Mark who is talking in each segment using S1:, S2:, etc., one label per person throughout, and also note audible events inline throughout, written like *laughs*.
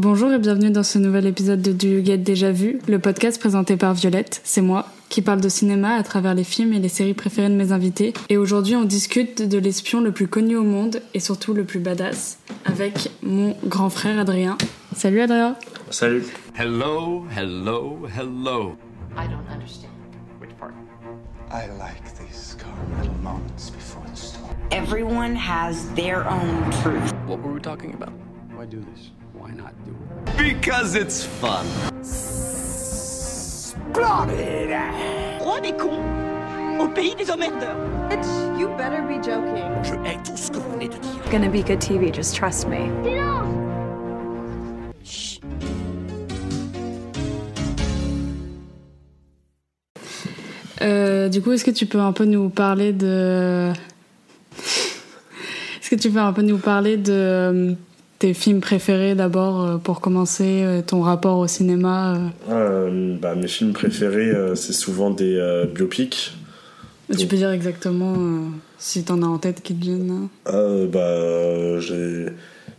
S1: Bonjour et bienvenue dans ce nouvel épisode de Du Get Déjà Vu, le podcast présenté par Violette, c'est moi, qui parle de cinéma à travers les films et les séries préférées de mes invités. Et aujourd'hui, on discute de l'espion le plus connu au monde et surtout le plus badass avec mon grand frère Adrien. Salut Adrien.
S2: Salut.
S3: Hello, hello, hello.
S4: I don't understand.
S3: Which part?
S5: I like these calm little moments before the storm.
S6: Everyone has their own truth.
S3: What were we talking about?
S5: Why do this? Why not do it?
S3: Because it's fun.
S6: Roi des cons au pays des emmerdeurs.
S7: Bitch, you better be joking.
S3: Je hais tout ce que vous venez de dire.
S7: Gonna be good TV, just trust me.
S1: Euh, du coup, est-ce que tu peux un peu nous parler de... *laughs* Est-ce que tu peux un peu nous parler de euh, tes films préférés d'abord euh, pour commencer, euh, ton rapport au cinéma euh.
S2: Bah, mes films préférés, c'est souvent des euh, biopics.
S1: Tu peux dire exactement euh, si t'en as en tête qui te viennent hein.
S2: Bah, j'ai-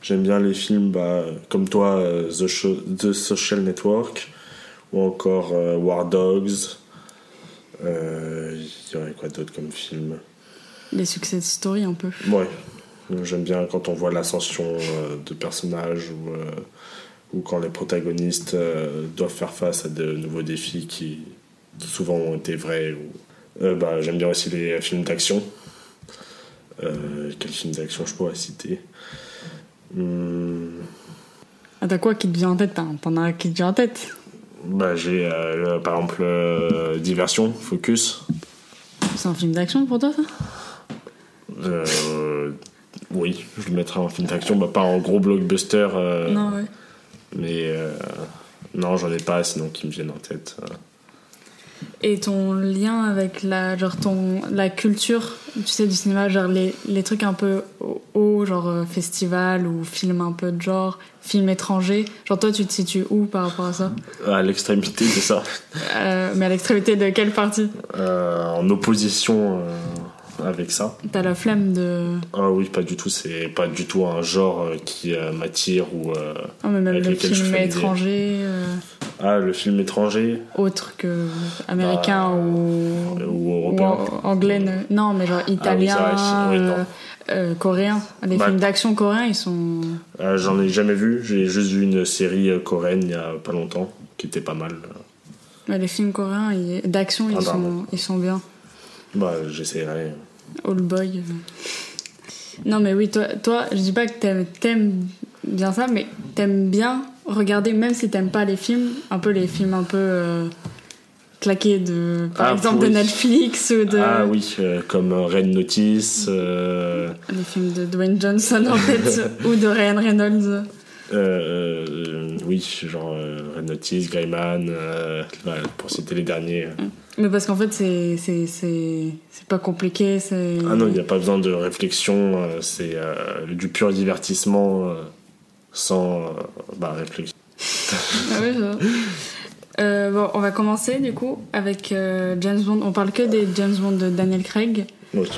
S2: j'aime bien les films bah, comme toi, The, The Social Network ou encore War Dogs. Il y aurait quoi d'autre comme film?
S1: Les success stories un peu.
S2: Ouais, j'aime bien quand on voit l'ascension euh, de personnages ou, euh, ou quand les protagonistes euh, doivent faire face à de nouveaux défis qui souvent ont été vrais. Ou... Euh, bah, j'aime bien aussi les films d'action. Euh, quel film d'action je pourrais citer? Hmm,
S1: Ah, t'as quoi qui te vient en tête? T'en as qui te vient en tête?
S2: Bah, J'ai euh, par exemple Diversion, Focus.
S1: C'est un film d'action pour toi, ça?
S2: Euh, oui, je le mettrais en film d'action, bah, pas en gros blockbuster. euh,
S1: Non, ouais.
S2: Mais euh, non, j'en ai pas, sinon qui me viennent en tête. euh.
S1: Et ton lien avec la, genre ton, la culture, tu sais, du cinéma, genre les, les trucs un peu hauts, genre euh, festival ou film un peu de genre, film étranger. Genre toi, tu te situes où par rapport à ça?
S2: À l'extrémité de ça.
S1: Euh, Mais à l'extrémité de quelle partie?
S2: Euh, en opposition euh, avec ça.
S1: T'as la flemme de...
S2: Ah oui, pas du tout, c'est pas du tout un genre euh, qui euh, m'attire ou. euh,
S1: Oh, mais même le film étranger, euh,
S2: Ah, le film étranger
S1: autre que américain
S2: Bah,
S1: ou...
S2: ou
S1: ou
S2: européen.
S1: an- anglais, ne- non, mais genre italien,
S2: Ah oui,
S1: coréen. Les
S2: Bah,
S1: films d'action coréens, ils sont...
S2: J'en ai jamais vu, j'ai juste vu une série coréenne il y a pas longtemps qui était pas mal.
S1: Mais les films coréens d'action, ils,
S2: Ah,
S1: sont, ils sont bien.
S2: Bah, j'essaierai.
S1: Old Boy. euh. Non, mais oui, toi, toi je dis pas que t'aimes, t'aimes bien ça, mais t'aimes bien regarder, même si t'aimes pas les films, un peu les films un peu euh, claqués de, par
S2: Ah,
S1: exemple, de
S2: oui.
S1: Netflix ou de.
S2: Ah oui, euh, comme Red Notice. euh,
S1: Les films de Dwayne Johnson en tête, *laughs* ou de Ryan Reynolds.
S2: Euh, oui, genre euh, Red Notice, Gaiman, euh, voilà, pour citer les derniers.
S1: Mais parce qu'en fait, c'est, c'est, c'est, c'est pas compliqué, c'est.
S2: Ah non, il n'y a pas besoin de réflexion, euh, c'est du pur divertissement sans bah, réflexion.
S1: Ah oui. Euh, bon, on va commencer du coup avec euh, James Bond. On parle que des James Bond de Daniel Craig.
S2: Oui.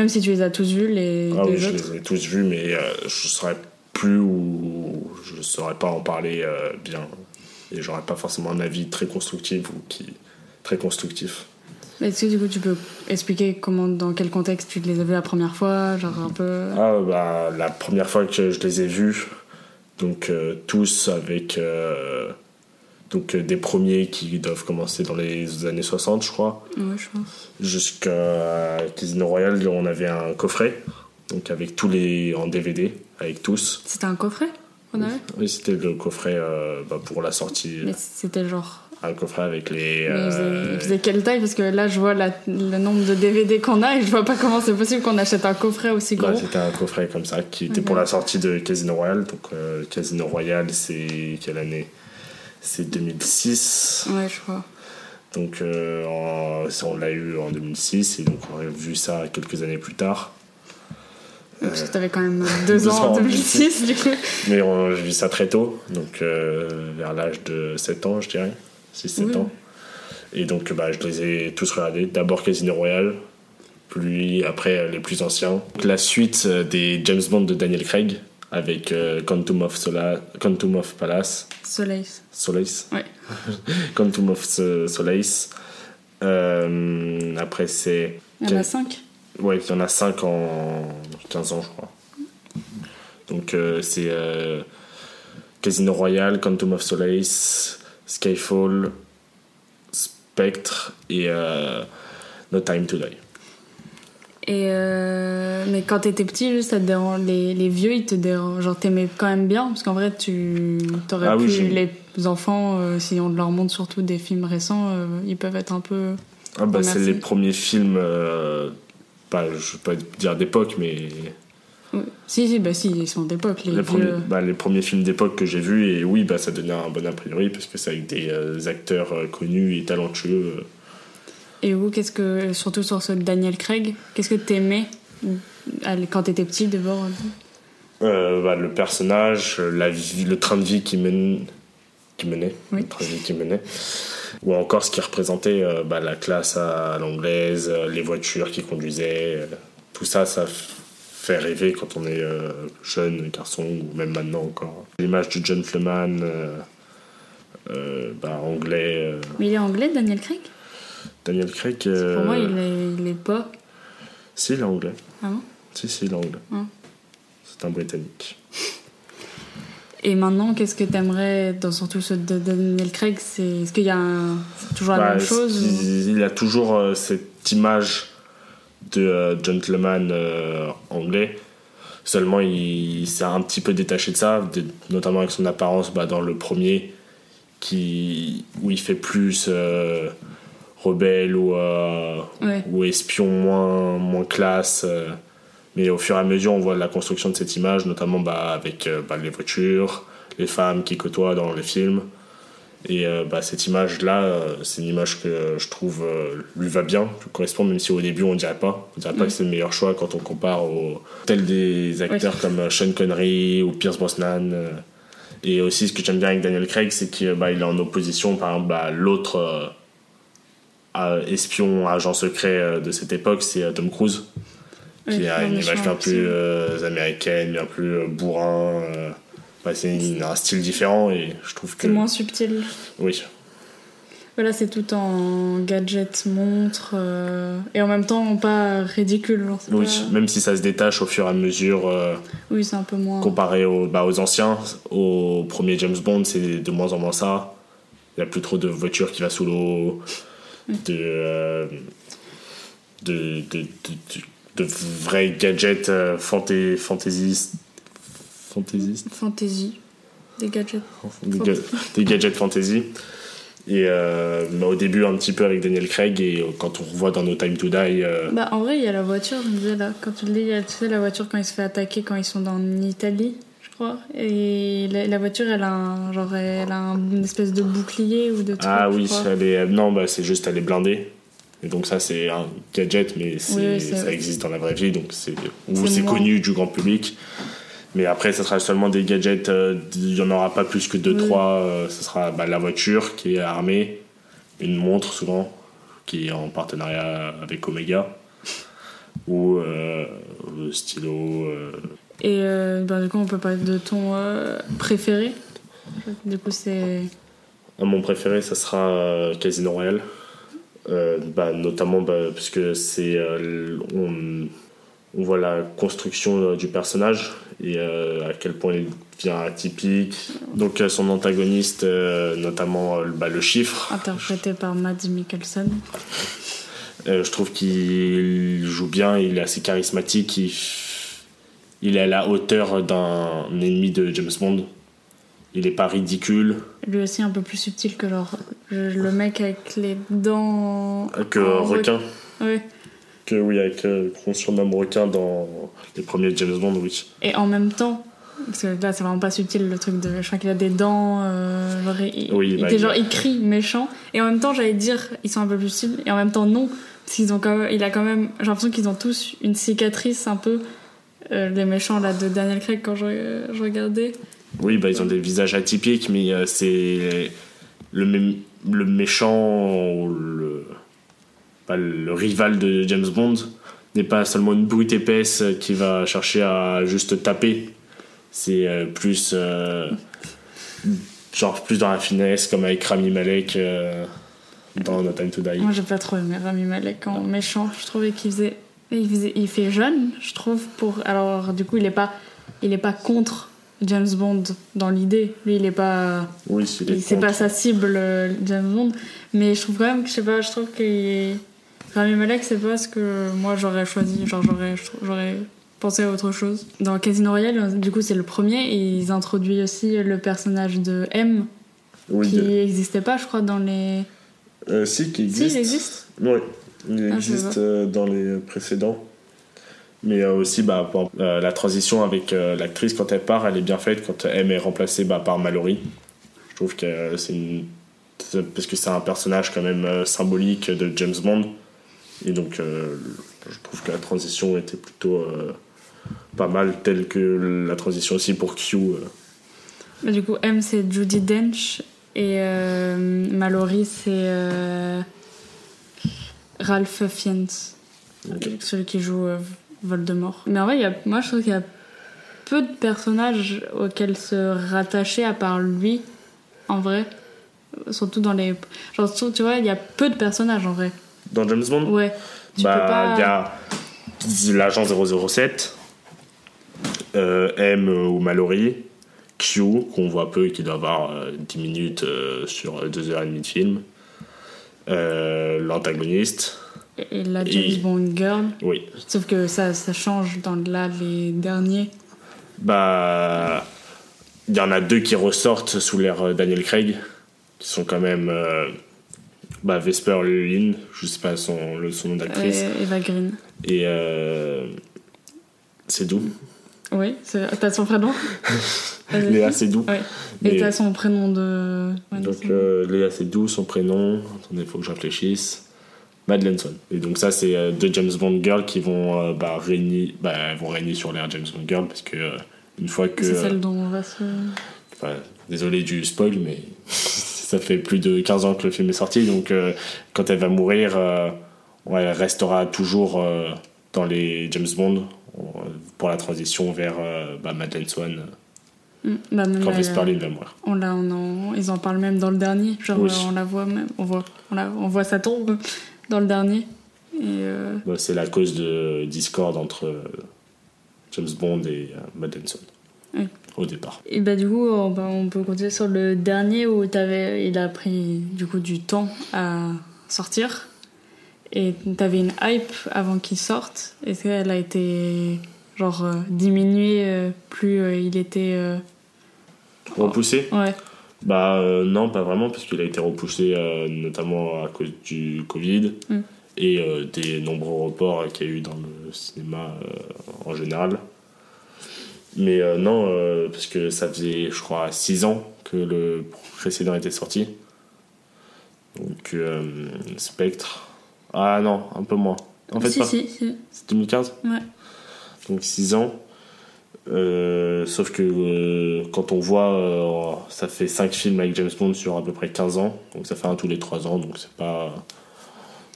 S1: Même si tu les as tous vus, les
S2: Ah oui, je les ai tous vus, mais euh, je saurais plus ou je saurais pas en parler euh, bien. Et j'aurais pas forcément un avis très constructif ou qui très constructif.
S1: Est-ce que du coup tu peux expliquer comment, dans quel contexte tu les as vus la première fois, genre un peu?
S2: Ah bah la première fois que je les ai vus, Donc euh, tous avec euh, donc euh, des premiers qui doivent commencer dans les années 60, je crois.
S1: Ouais, je pense.
S2: Jusqu'à Casino Royale, on avait un coffret, donc avec tous les en DVD, avec tous.
S1: C'était un coffret qu'on avait
S2: Oui, c'était le coffret euh, bah, pour la sortie.
S1: Mais c'était genre.
S2: Un coffret avec les.
S1: Mais
S2: euh,
S1: il faisait quelle taille? Parce que là, je vois la- le nombre de DVD qu'on a et je vois pas comment c'est possible qu'on achète un coffret aussi gros.
S2: bah, c'était un coffret comme ça qui était pour la sortie de Casino Royale. Donc euh, Casino Royale, c'est quelle année? C'est 2006.
S1: Ouais, je crois.
S2: Donc euh, en- on l'a eu en 2006 et donc on a vu ça quelques années plus tard.
S1: Parce que t'avais quand même *laughs* deux
S2: deux
S1: ans en
S2: ans en
S1: 2006, du coup.
S2: Mais on- j'ai vu ça très tôt, donc euh, vers l'âge de 7 ans, je dirais. 6-7
S1: Oui.
S2: ans. Et donc bah, je les ai tous regardés. D'abord Casino Royale, puis après euh, les plus anciens. La suite euh, des James Bond de Daniel Craig avec euh, Quantum, of Sola- Quantum of Palace.
S1: Soleil.
S2: Solace
S1: Ouais. *laughs*
S2: Quantum of So- Solace. Euh, après, c'est.
S1: Il y en a cinq.
S2: Ouais, il y en a 5 en 15 ans, je crois. Donc, euh, c'est euh, Casino Royale, Quantum of Solace, Skyfall, Spectre et No Time to Die.
S1: Et euh, mais quand t'étais petit, juste, ça te dérange, les, les vieux, ils te dérangent. Genre, t'aimais quand même bien, parce qu'en vrai, tu t'aurais
S2: Ah
S1: pu. les enfants, euh, si on leur montre surtout des films récents, euh, ils peuvent être un peu.
S2: Ah, bah, c'est les premiers films, pas, je vais pas dire d'époque, mais.
S1: Si, si, bah si, ils sont d'époque, les,
S2: les,
S1: vieux.
S2: premiers, bah, les premiers films d'époque que j'ai vus et oui bah ça donnait un bon a priori parce que c'est avec des acteurs connus et talentueux.
S1: Et vous, qu'est-ce que. Surtout sur ce Daniel Craig, qu'est-ce que t'aimais euh, quand t'étais petit, d'abord
S2: Euh, bah, le personnage la vie, le train de vie qui mène qui menait
S1: Oui.
S2: le train de vie qui menait ou encore ce qui représentait euh, bah, la classe à l'anglaise les voitures qui conduisaient tout ça ça fait rêver quand on est euh, jeune garçon ou même maintenant encore l'image du gentleman euh, bah, anglais euh,
S1: Mais il est anglais, Daniel Craig?
S2: Daniel Craig
S1: Pour
S2: euh,
S1: moi, il est, il est pas.
S2: Si, il est anglais.
S1: Ah bon?
S2: Si, si, il est anglais.
S1: Ah.
S2: C'est un Britannique. *laughs*
S1: Et maintenant, qu'est-ce que t'aimerais, dans surtout ce de Daniel Craig c'est, Est-ce qu'il y a un- toujours la
S2: Bah,
S1: même chose ou-
S2: il, a toujours euh, cette image de euh, gentleman euh, anglais. Seulement, il s'est un petit peu détaché de ça, de- notamment avec son apparence bah, dans le premier, qui, où il fait plus euh, rebelle ou, euh,
S1: Ouais.
S2: ou espion moins, moins classe. euh. mais au fur et à mesure, on voit la construction de cette image, notamment bah, avec euh, bah, les voitures, les femmes qui côtoient dans les films. Et euh, bah, cette image-là, c'est une image que je trouve lui va bien, lui correspond, même si au début on dirait pas. On dirait pas que c'est le meilleur choix quand on compare aux tels des acteurs comme Sean Connery ou Pierce Brosnan. Et aussi, ce que j'aime bien avec Daniel Craig, c'est qu'il bah, il est en opposition, par exemple, à l'autre euh, à- espion, agent secret euh, de cette époque, c'est euh, Tom Cruise, qui a une image bien plus euh, américaine, bien plus bourrin. Bah, c'est un style différent et je trouve que.
S1: C'est moins subtil.
S2: Oui.
S1: Voilà, c'est tout en gadgets, montres, euh, et en même temps pas ridicule. genre,
S2: Oui,
S1: pas-
S2: même si ça se détache au fur et à mesure, euh,
S1: Oui, c'est un peu moins.
S2: comparé aux, bah, aux anciens, au premier James Bond, c'est de moins en moins ça. Il n'y a plus trop de voitures qui va sous l'eau, de, euh, de, de, de, de- vrais gadgets euh, fantai- fantaisistes. Fantaisistes?
S1: Fantasy. Des gadgets.
S2: des, ga- des gadgets fantasy. Et euh, bah, au début, un petit peu avec Daniel Craig, et euh, quand on revoit dans No Time to Die, euh,
S1: Bah, en vrai, il y a la voiture, je me disais là, quand tu le dis, il y a tu sais, la voiture quand il se fait attaquer quand ils sont dans Italie, crois. Et la, la voiture, elle a, un, genre, elle a un- une espèce de bouclier ou de truc.
S2: Ah oui, elle est, non, bah, c'est juste elle est blindée. Et donc ça c'est un gadget, mais
S1: Oui,
S2: ça existe dans la vraie vie, donc c'est connu du grand public. Mais après, ça sera seulement des gadgets, euh, il n'y en aura pas plus que 2-3.
S1: Oui.
S2: ce sera bah, la voiture qui est armée, une montre souvent, qui est en partenariat avec Omega, ou euh, le stylo.
S1: Et euh, bah, du coup, on peut parler de ton euh, préféré. Du coup, c'est.
S2: Ah, Mon préféré, ça sera euh, Casino Royale. Euh, bah, notamment bah, parce que c'est. on, on voit la construction du personnage et à quel point il devient atypique. Donc son antagoniste, notamment bah, le chiffre,
S1: Interprété par Mads Mikkelsen.
S2: je trouve qu'il joue bien, il est assez charismatique, il, il est à la hauteur d'un ennemi de James Bond. Il est pas ridicule
S1: Lui aussi un peu plus subtil que genre le mec avec les dents.
S2: que
S1: en
S2: requin.
S1: Ouais.
S2: Que oui, avec euh, qu'on surnomme requin dans les premiers James Bond, oui.
S1: Et en même temps, parce que là c'est vraiment pas subtil le truc de. Je crois qu'il a des dents. euh, genre, il,
S2: Oui,
S1: il
S2: bah, il-
S1: genre il crie méchant. Et en même temps, j'allais dire ils sont un peu plus subtils. Et en même temps, non. Parce qu'ils ont quand même. Il a quand même. J'ai l'impression qu'ils ont tous une cicatrice un peu. Euh, les méchants là de Daniel Craig quand je, je regardais.
S2: Oui, bah, ils ont des visages atypiques, mais euh, c'est le, mé- le méchant, ou le, pas le rival de James Bond n'est pas seulement une brute épaisse qui va chercher à juste taper. C'est euh, plus euh, genre plus dans la finesse, comme avec Rami Malek dans No Time to Die.
S1: Moi j'ai pas trop aimé Rami Malek en méchant. Je trouvais qu'il faisait. Il, fait jeune, je trouve, pour. Alors, du coup, il est pas, il est pas contre James Bond dans l'idée. Lui, il est pas.
S2: Oui,
S1: C'est pas sa cible, euh, James Bond. Mais je trouve quand même que, je sais pas, je trouve que. Rami Malek, c'est pas ce que moi j'aurais choisi. Genre, j'aurais, j'aurais pensé à autre chose. Dans Casino Royale, du coup, c'est le premier. Et ils introduisent aussi le personnage de M,
S2: Oui,
S1: qui
S2: de-
S1: n'existait pas, je crois, dans les.
S2: euh, si, qui
S1: Si,
S2: existe.
S1: il existe.
S2: Oui, il
S1: Ah, je
S2: existe euh, dans les précédents. Mais euh, aussi, bah, pour- euh, la transition avec euh, l'actrice, quand elle part, elle est bien faite quand M est remplacée bah, par Mallory. Je trouve que euh, c'est une. Parce que c'est un personnage quand même euh, symbolique de James Bond. Et donc, euh, je trouve que la transition était plutôt euh, pas mal, telle que la transition aussi pour Q. euh.
S1: Bah, du coup, M, c'est Judy Dench. Et euh, Mallory, c'est euh, Ralph Fiennes. Celui qui joue euh, Voldemort. Mais en vrai, il y a, moi, je trouve qu'il y a peu de personnages auxquels se rattacher à part lui, en vrai. Surtout dans les. Genre, tu vois, il y a peu de personnages en vrai.
S2: Dans James Bond?
S1: Ouais. Tu
S2: Bah,
S1: pas.
S2: il y a l'agent 007, euh, M ou Mallory, Q, qu'on voit peu et qui doit avoir euh, 10 minutes euh, sur 2h30 de film, euh, l'antagoniste,
S1: Et la James
S2: Et-
S1: Bond Girl.
S2: oui.
S1: Sauf que ça, ça change dans là, les derniers.
S2: Bah, il y en a deux qui ressortent sous l'ère euh, Daniel Craig, qui sont quand même euh, bah, Vesper Lynn, je sais pas son, le, son nom d'actrice,
S1: Euh, Eva Green.
S2: et euh, c'est doux.
S1: Oui, c'est- t'as son prénom. *laughs*
S2: Léa.
S1: Ouais.
S2: Mais-
S1: Et t'as son prénom de. ouais,
S2: Donc euh, Léa Seydoux, son prénom, attendez, il faut que je réfléchisse. Madeleine Swan. Et donc ça, c'est euh, deux James Bond girls qui vont, euh, bah, régner, bah, elles vont régner sur l'ère James Bond girl parce que euh, une fois que...
S1: C'est celle dont on va se.
S2: enfin, désolé du spoil, mais *laughs* ça fait plus de 15 ans que le film est sorti, donc quand elle va mourir, ouais, elle restera toujours dans les James Bond pour la transition vers euh, bah, Madeleine Swan
S1: Mm, bah, même
S2: quand Vesper Lynn va mourir.
S1: on l'a, on en- ils en parlent même dans le dernier. Genre,
S2: Oui.
S1: euh, on la voit même. On voit, on, la, on voit sa tombe dans le dernier. Euh,
S2: Bah, c'est la cause de discorde entre euh, James Bond et euh, Madeleine Swan
S1: Oui.
S2: au départ.
S1: Et bah du coup, on, peut- on peut continuer sur le dernier où il a pris du coup du temps à sortir. Et t'avais une hype avant qu'il sorte. Est-ce qu'elle a été genre euh, diminuée euh, plus euh, il était...
S2: Repoussé
S1: Ouais.
S2: Bah non, pas vraiment, parce qu'il a été repoussé notamment à cause du Covid
S1: Mm.
S2: et des nombreux reports qu'il y a eu dans le cinéma en général. Mais non, parce que ça faisait, je crois, 6 ans que le précédent était sorti. Donc Spectre. Ah non, un peu moins. En fait,
S1: si,
S2: pas.
S1: si, si.
S2: C'est 2015
S1: Ouais.
S2: donc 6 ans. Euh, sauf que euh, quand on voit, euh, ça fait 5 films avec James Bond sur à peu près 15 ans, donc ça fait un tous les 3 ans, donc c'est pas.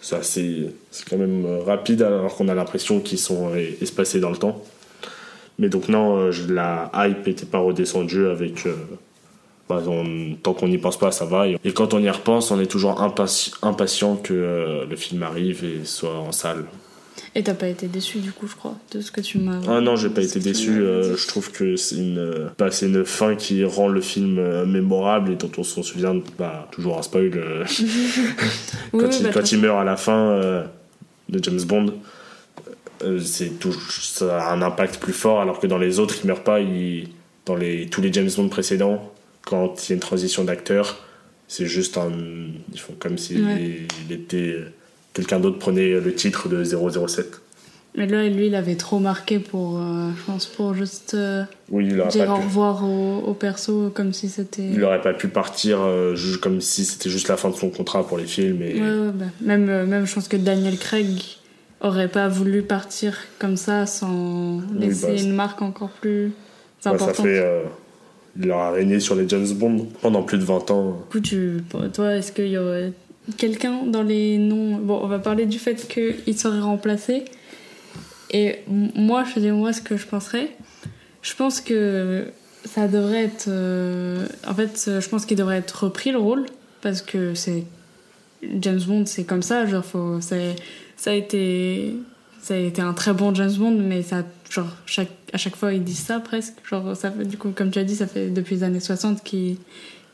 S2: C'est assez. C'est quand même rapide alors qu'on a l'impression qu'ils sont espacés dans le temps. Mais donc, non, la hype n'était pas redescendue avec. Bah, on- tant qu'on n'y pense pas, ça va. Et, et quand on y repense, on est toujours impati- impatient que euh, le film arrive et soit en salle.
S1: Et t'as pas été déçu du coup, je crois, de ce que tu m'as.
S2: Ah non, j'ai pas été déçu. euh, je trouve que c'est une, euh, bah, c'est une fin qui rend le film euh, mémorable et dont on s'en souvient. Bah, toujours un spoil. *laughs* *laughs* quand
S1: oui,
S2: il,
S1: bah,
S2: quand il meurt à la fin de James Bond, c'est tout, ça a un impact plus fort, alors que dans les autres, il meurt pas. Il, dans les, tous les James Bond précédents, quand il y a une transition d'acteur, c'est juste un. Ils font comme s'il
S1: Ouais.
S2: était. Quelqu'un d'autre prenait le titre de 007.
S1: Mais là, lui, il avait trop marqué pour, euh, je pense, pour juste euh,
S2: Oui, il aurait,
S1: dire au
S2: pu,
S1: revoir au, au perso comme si c'était.
S2: il aurait pas pu partir euh, comme si c'était juste la fin de son contrat pour les films. Et,
S1: Ouais, ouais, bah, même, même, je pense que Daniel Craig aurait pas voulu partir comme ça sans
S2: Oui,
S1: laisser
S2: bah,
S1: une marque encore plus
S2: bah, ça
S1: importante.
S2: fait. Il aura régné sur les James Bond pendant plus de 20 ans.
S1: Du coup, toi, est-ce qu'il y aurait quelqu'un dans les noms? Bon, on va parler du fait qu'il serait remplacé. Et moi, je dis moi ce que je penserais. Je pense que ça devrait être. euh, en fait, je pense qu'il devrait être repris le rôle parce que c'est James Bond, c'est comme ça. Genre, faut, ça a été. Ça a été un très bon James Bond, mais ça, genre, chaque, à chaque fois, ils disent ça presque. Genre, ça fait, du coup, comme tu as dit, ça fait depuis les années 60 qu'il-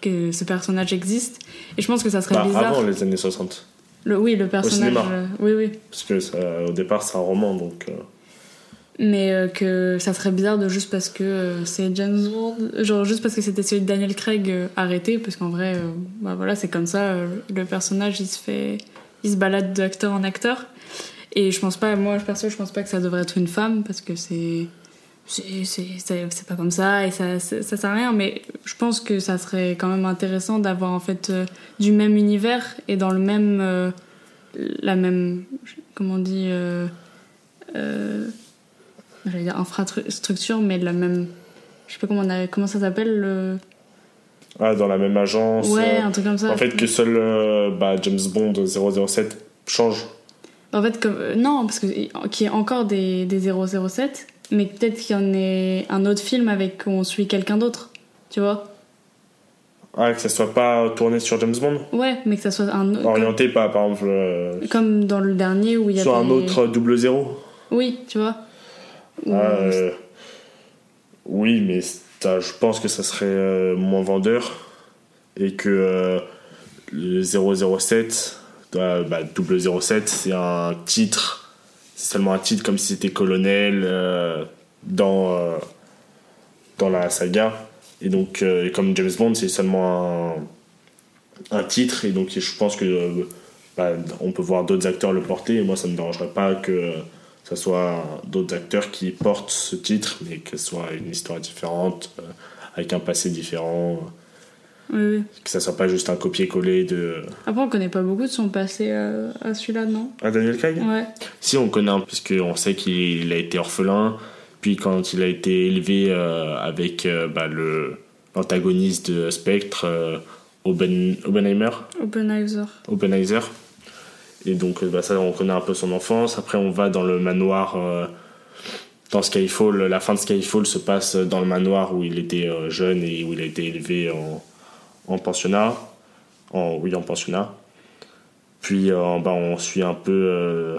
S1: que ce personnage existe. Et je pense que ça serait
S2: Bah,
S1: bizarre.
S2: avant les années 60.
S1: Le, oui, le personnage. euh, oui, oui.
S2: Parce que ça, au départ, c'est un roman, donc. euh,
S1: Mais euh, que ça serait bizarre de juste parce que c'est James Bond, genre juste parce que c'était celui de Daniel Craig arrêté, parce qu'en vrai, bah voilà, c'est comme ça, le personnage il se fait, il se balade d'acteur en acteur. Et je pense pas, moi perso, je pense pas que ça devrait être une femme, parce que c'est. C'est pas comme ça et ça, ça, ça sert à rien, mais je pense que ça serait quand même intéressant d'avoir en fait euh, du même univers et dans le même. euh, la même. Comment on dit euh, j'allais dire infrastructure, mais la même. Je sais pas comment, on a, comment ça s'appelle. Le...
S2: Ah, dans la même agence.
S1: Ouais, un truc comme ça.
S2: En fait, que seul bah, James Bond 007 change.
S1: En fait, comme, euh, non, parce que qu'il y ait encore des, des 007, mais peut-être qu'il y en ait un autre film avec où on suit quelqu'un d'autre. Tu vois
S2: Ah, que ça soit pas tourné sur James Bond
S1: Ouais, mais que ça soit un autre.
S2: Orienté pas, par exemple, euh,
S1: Comme, dans le dernier où il y a
S2: sur un autre double zéro
S1: Oui, tu vois. Ou-
S2: Ah, euh, Oui, mais je pense que ça serait euh, moins vendeur. Et que euh, le 007, euh, bah, 007, c'est un titre. C'est seulement un titre comme si c'était colonel euh, dans, euh, dans la saga. Et donc, euh, comme James Bond, c'est seulement un, un titre. Et donc, je pense que bah, on peut voir d'autres acteurs le porter. Et moi, ça ne me dérangerait pas que ça soit d'autres acteurs qui portent ce titre, mais que ce soit une histoire différente, avec un passé différent.
S1: Oui, oui.
S2: Que ça soit pas juste un copier-coller de.
S1: Après, on connaît pas beaucoup de son passé euh, à celui-là, non
S2: Ah, Daniel Craig?
S1: Ouais.
S2: Si, on connaît un parce qu'on sait qu'il a été orphelin, puis quand il a été élevé euh, avec euh, bah, le l'antagoniste de Spectre, euh, Oben, Oppenheimer,
S1: Oppenheimer.
S2: Oppenheimer. Et donc, euh, bah, ça, on connaît un peu son enfance. Après, on va dans le manoir. euh, dans Skyfall, la fin de Skyfall se passe dans le manoir où il était euh, jeune et où il a été élevé en, en pensionnat. En, oui, en pensionnat. Puis, euh, bah, on suit un peu euh,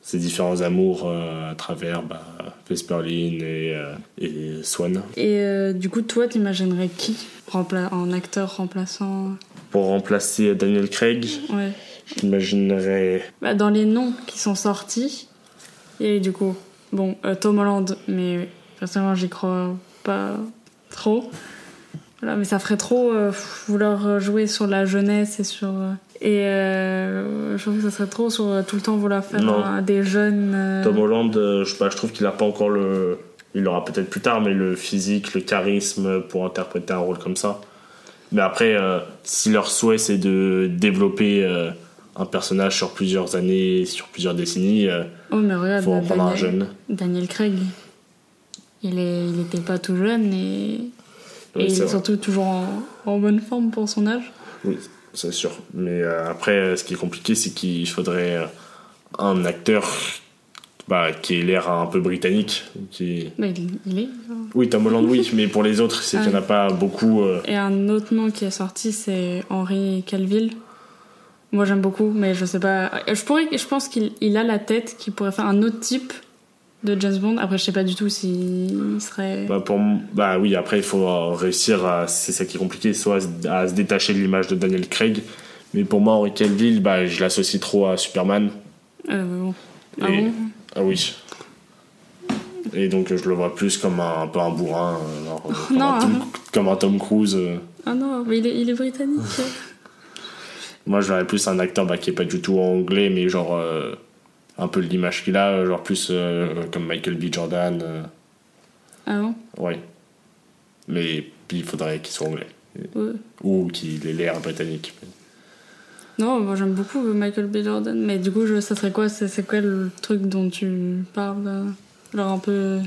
S2: ses différents amours euh, à travers bah, Vesperlin et, et Swan.
S1: Et euh, du coup, toi, t'imaginerais qui en acteur remplaçant?
S2: Pour remplacer Daniel Craig,
S1: Ouais.
S2: j'imaginerais.
S1: Bah, dans les noms qui sont sortis, et du coup, bon, Tom Holland, mais personnellement, j'y crois pas trop. Voilà, mais ça ferait trop euh, vouloir jouer sur la jeunesse et sur. euh, et euh, je trouve que ça serait trop sur tout le temps vouloir faire un- des jeunes. euh,
S2: Tom Holland, je, pas, je trouve qu'il a pas encore le. Il l'aura peut-être plus tard, mais le physique, le charisme pour interpréter un rôle comme ça. Mais après, si leur souhait c'est de développer un personnage sur plusieurs années, sur plusieurs décennies,
S1: Oh, mais regarde,
S2: faut en
S1: bah,
S2: prendre un
S1: Daniel-
S2: jeune.
S1: Daniel Craig. Il, est, il pas tout jeune et,
S2: Oui,
S1: et il est surtout toujours en, en bonne forme pour son âge.
S2: Oui, c'est sûr. Mais euh, après, euh, ce qui est compliqué, c'est qu'il faudrait euh, un acteur bah, qui ait l'air un peu britannique. Qui...
S1: Mais il, il est.
S2: Oui, Tom Holland, oui, mais pour les autres, c'est *laughs* qu'il n'y en a pas beaucoup. euh,
S1: Et un autre nom qui est sorti, c'est Henri Calville. Moi j'aime beaucoup, mais je sais pas. Je pourrais, je pense qu'il il a la tête qui pourrait faire un autre type de James Bond. Après, je sais pas du tout s'il serait.
S2: Bah, pour, bah oui, après, il faut euh, réussir à. C'est ça qui est compliqué, soit à se- détacher de l'image de Daniel Craig. Mais pour moi, Henry Cavill, bah, je l'associe trop à Superman.
S1: Euh, bon. Ah
S2: Et-
S1: bon?
S2: Ah oui. Et donc, je le vois plus comme un, un peu un bourrin, genre, euh, comme, *laughs*
S1: Non,
S2: un Tom, comme un Tom Cruise.
S1: Ah non, mais il est, il est britannique. *laughs*
S2: Moi, je verrais plus un acteur bah, qui est pas du tout anglais, mais genre euh, un peu l'image qu'il a, genre plus euh, comme Michael B. Jordan. euh,
S1: ah bon?
S2: Ouais. Mais puis il faudrait qu'il soit anglais.
S1: Ouais.
S2: Ou qu'il ait l'air britannique.
S1: Non, moi j'aime beaucoup Michael B. Jordan, mais du coup, je, ça serait quoi C'est c'est quoi le truc dont tu parles là Genre un peu.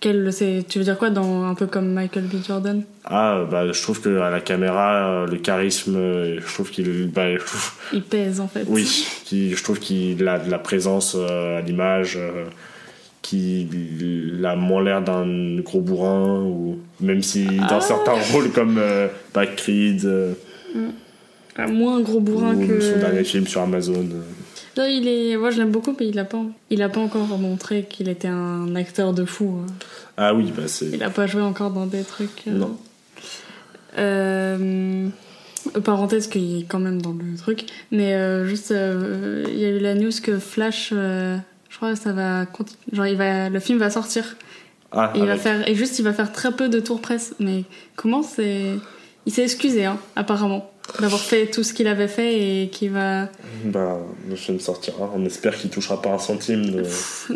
S1: Quel, tu veux dire quoi dans un peu comme Michael B. Jordan?
S2: Ah, bah, je trouve que à la caméra, euh, le charisme, euh, je trouve qu'il. Bah,
S1: Il pèse en fait.
S2: oui, qui- je trouve qu'il a de la présence euh, à l'image, euh, qu'il a moins l'air d'un gros bourrin, ou même si dans
S1: Ah.
S2: certains rôles comme euh, bah, Creed, euh,
S1: Ah, moins un gros bourrin
S2: ou
S1: que.
S2: son dernier film sur Amazon.
S1: Non, il est. Moi je l'aime beaucoup, mais il a pas, il a pas encore montré qu'il était un acteur de fou. hein.
S2: Ah oui, bah c'est.
S1: Il a pas joué encore dans des trucs. euh.
S2: Non.
S1: Euh, parenthèse qu'il est quand même dans le truc, mais euh, juste il y a eu la news que Flash, je crois que ça va conti- genre il va le film va sortir
S2: Ah,
S1: et il va faire et juste il va faire très peu de tours presse, mais comment c'est il s'est excusé hein, apparemment d'avoir fait tout ce qu'il avait fait et qui va
S2: Bah, le film sortira. On espère qu'il touchera pas un centime. De...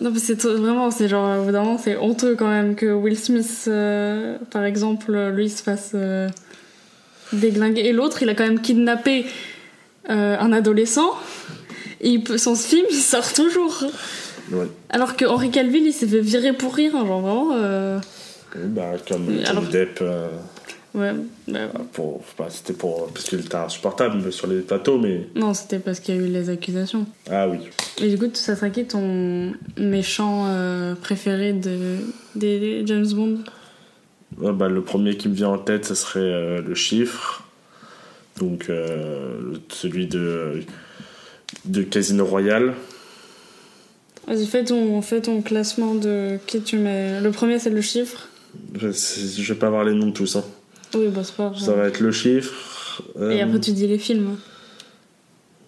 S1: non mais c'est vraiment c'est genre au bout d'un moment c'est honteux quand même que Will Smith euh, par exemple lui se fasse euh, déglinguer et l'autre il a quand même kidnappé euh, un adolescent et il peut- son film il sort toujours
S2: Ouais.
S1: alors que Henri Calville il s'est fait virer pour rien genre vraiment euh,
S2: Bah, comme Johnny
S1: alors-
S2: Depp.
S1: Ouais bah,
S2: pour, bah, c'était pour. Parce qu'il était insupportable sur les plateaux, mais.
S1: non c'était parce qu'il y a eu les accusations
S2: Ah oui.
S1: et du coup ça serait qui ton méchant euh, préféré de des James Bond?
S2: Bah, le premier qui me vient en tête, ce serait euh, le chiffre. Donc, euh, celui de, de Casino Royale.
S1: Vas-y, fais ton, fais ton classement de qui tu mets. Le premier, c'est le chiffre.
S2: Je, je vais pas avoir les noms de tous. hein.
S1: Oui, bah c'est pas grave.
S2: Ça va être le chiffre. euh,
S1: Et après, tu dis les films.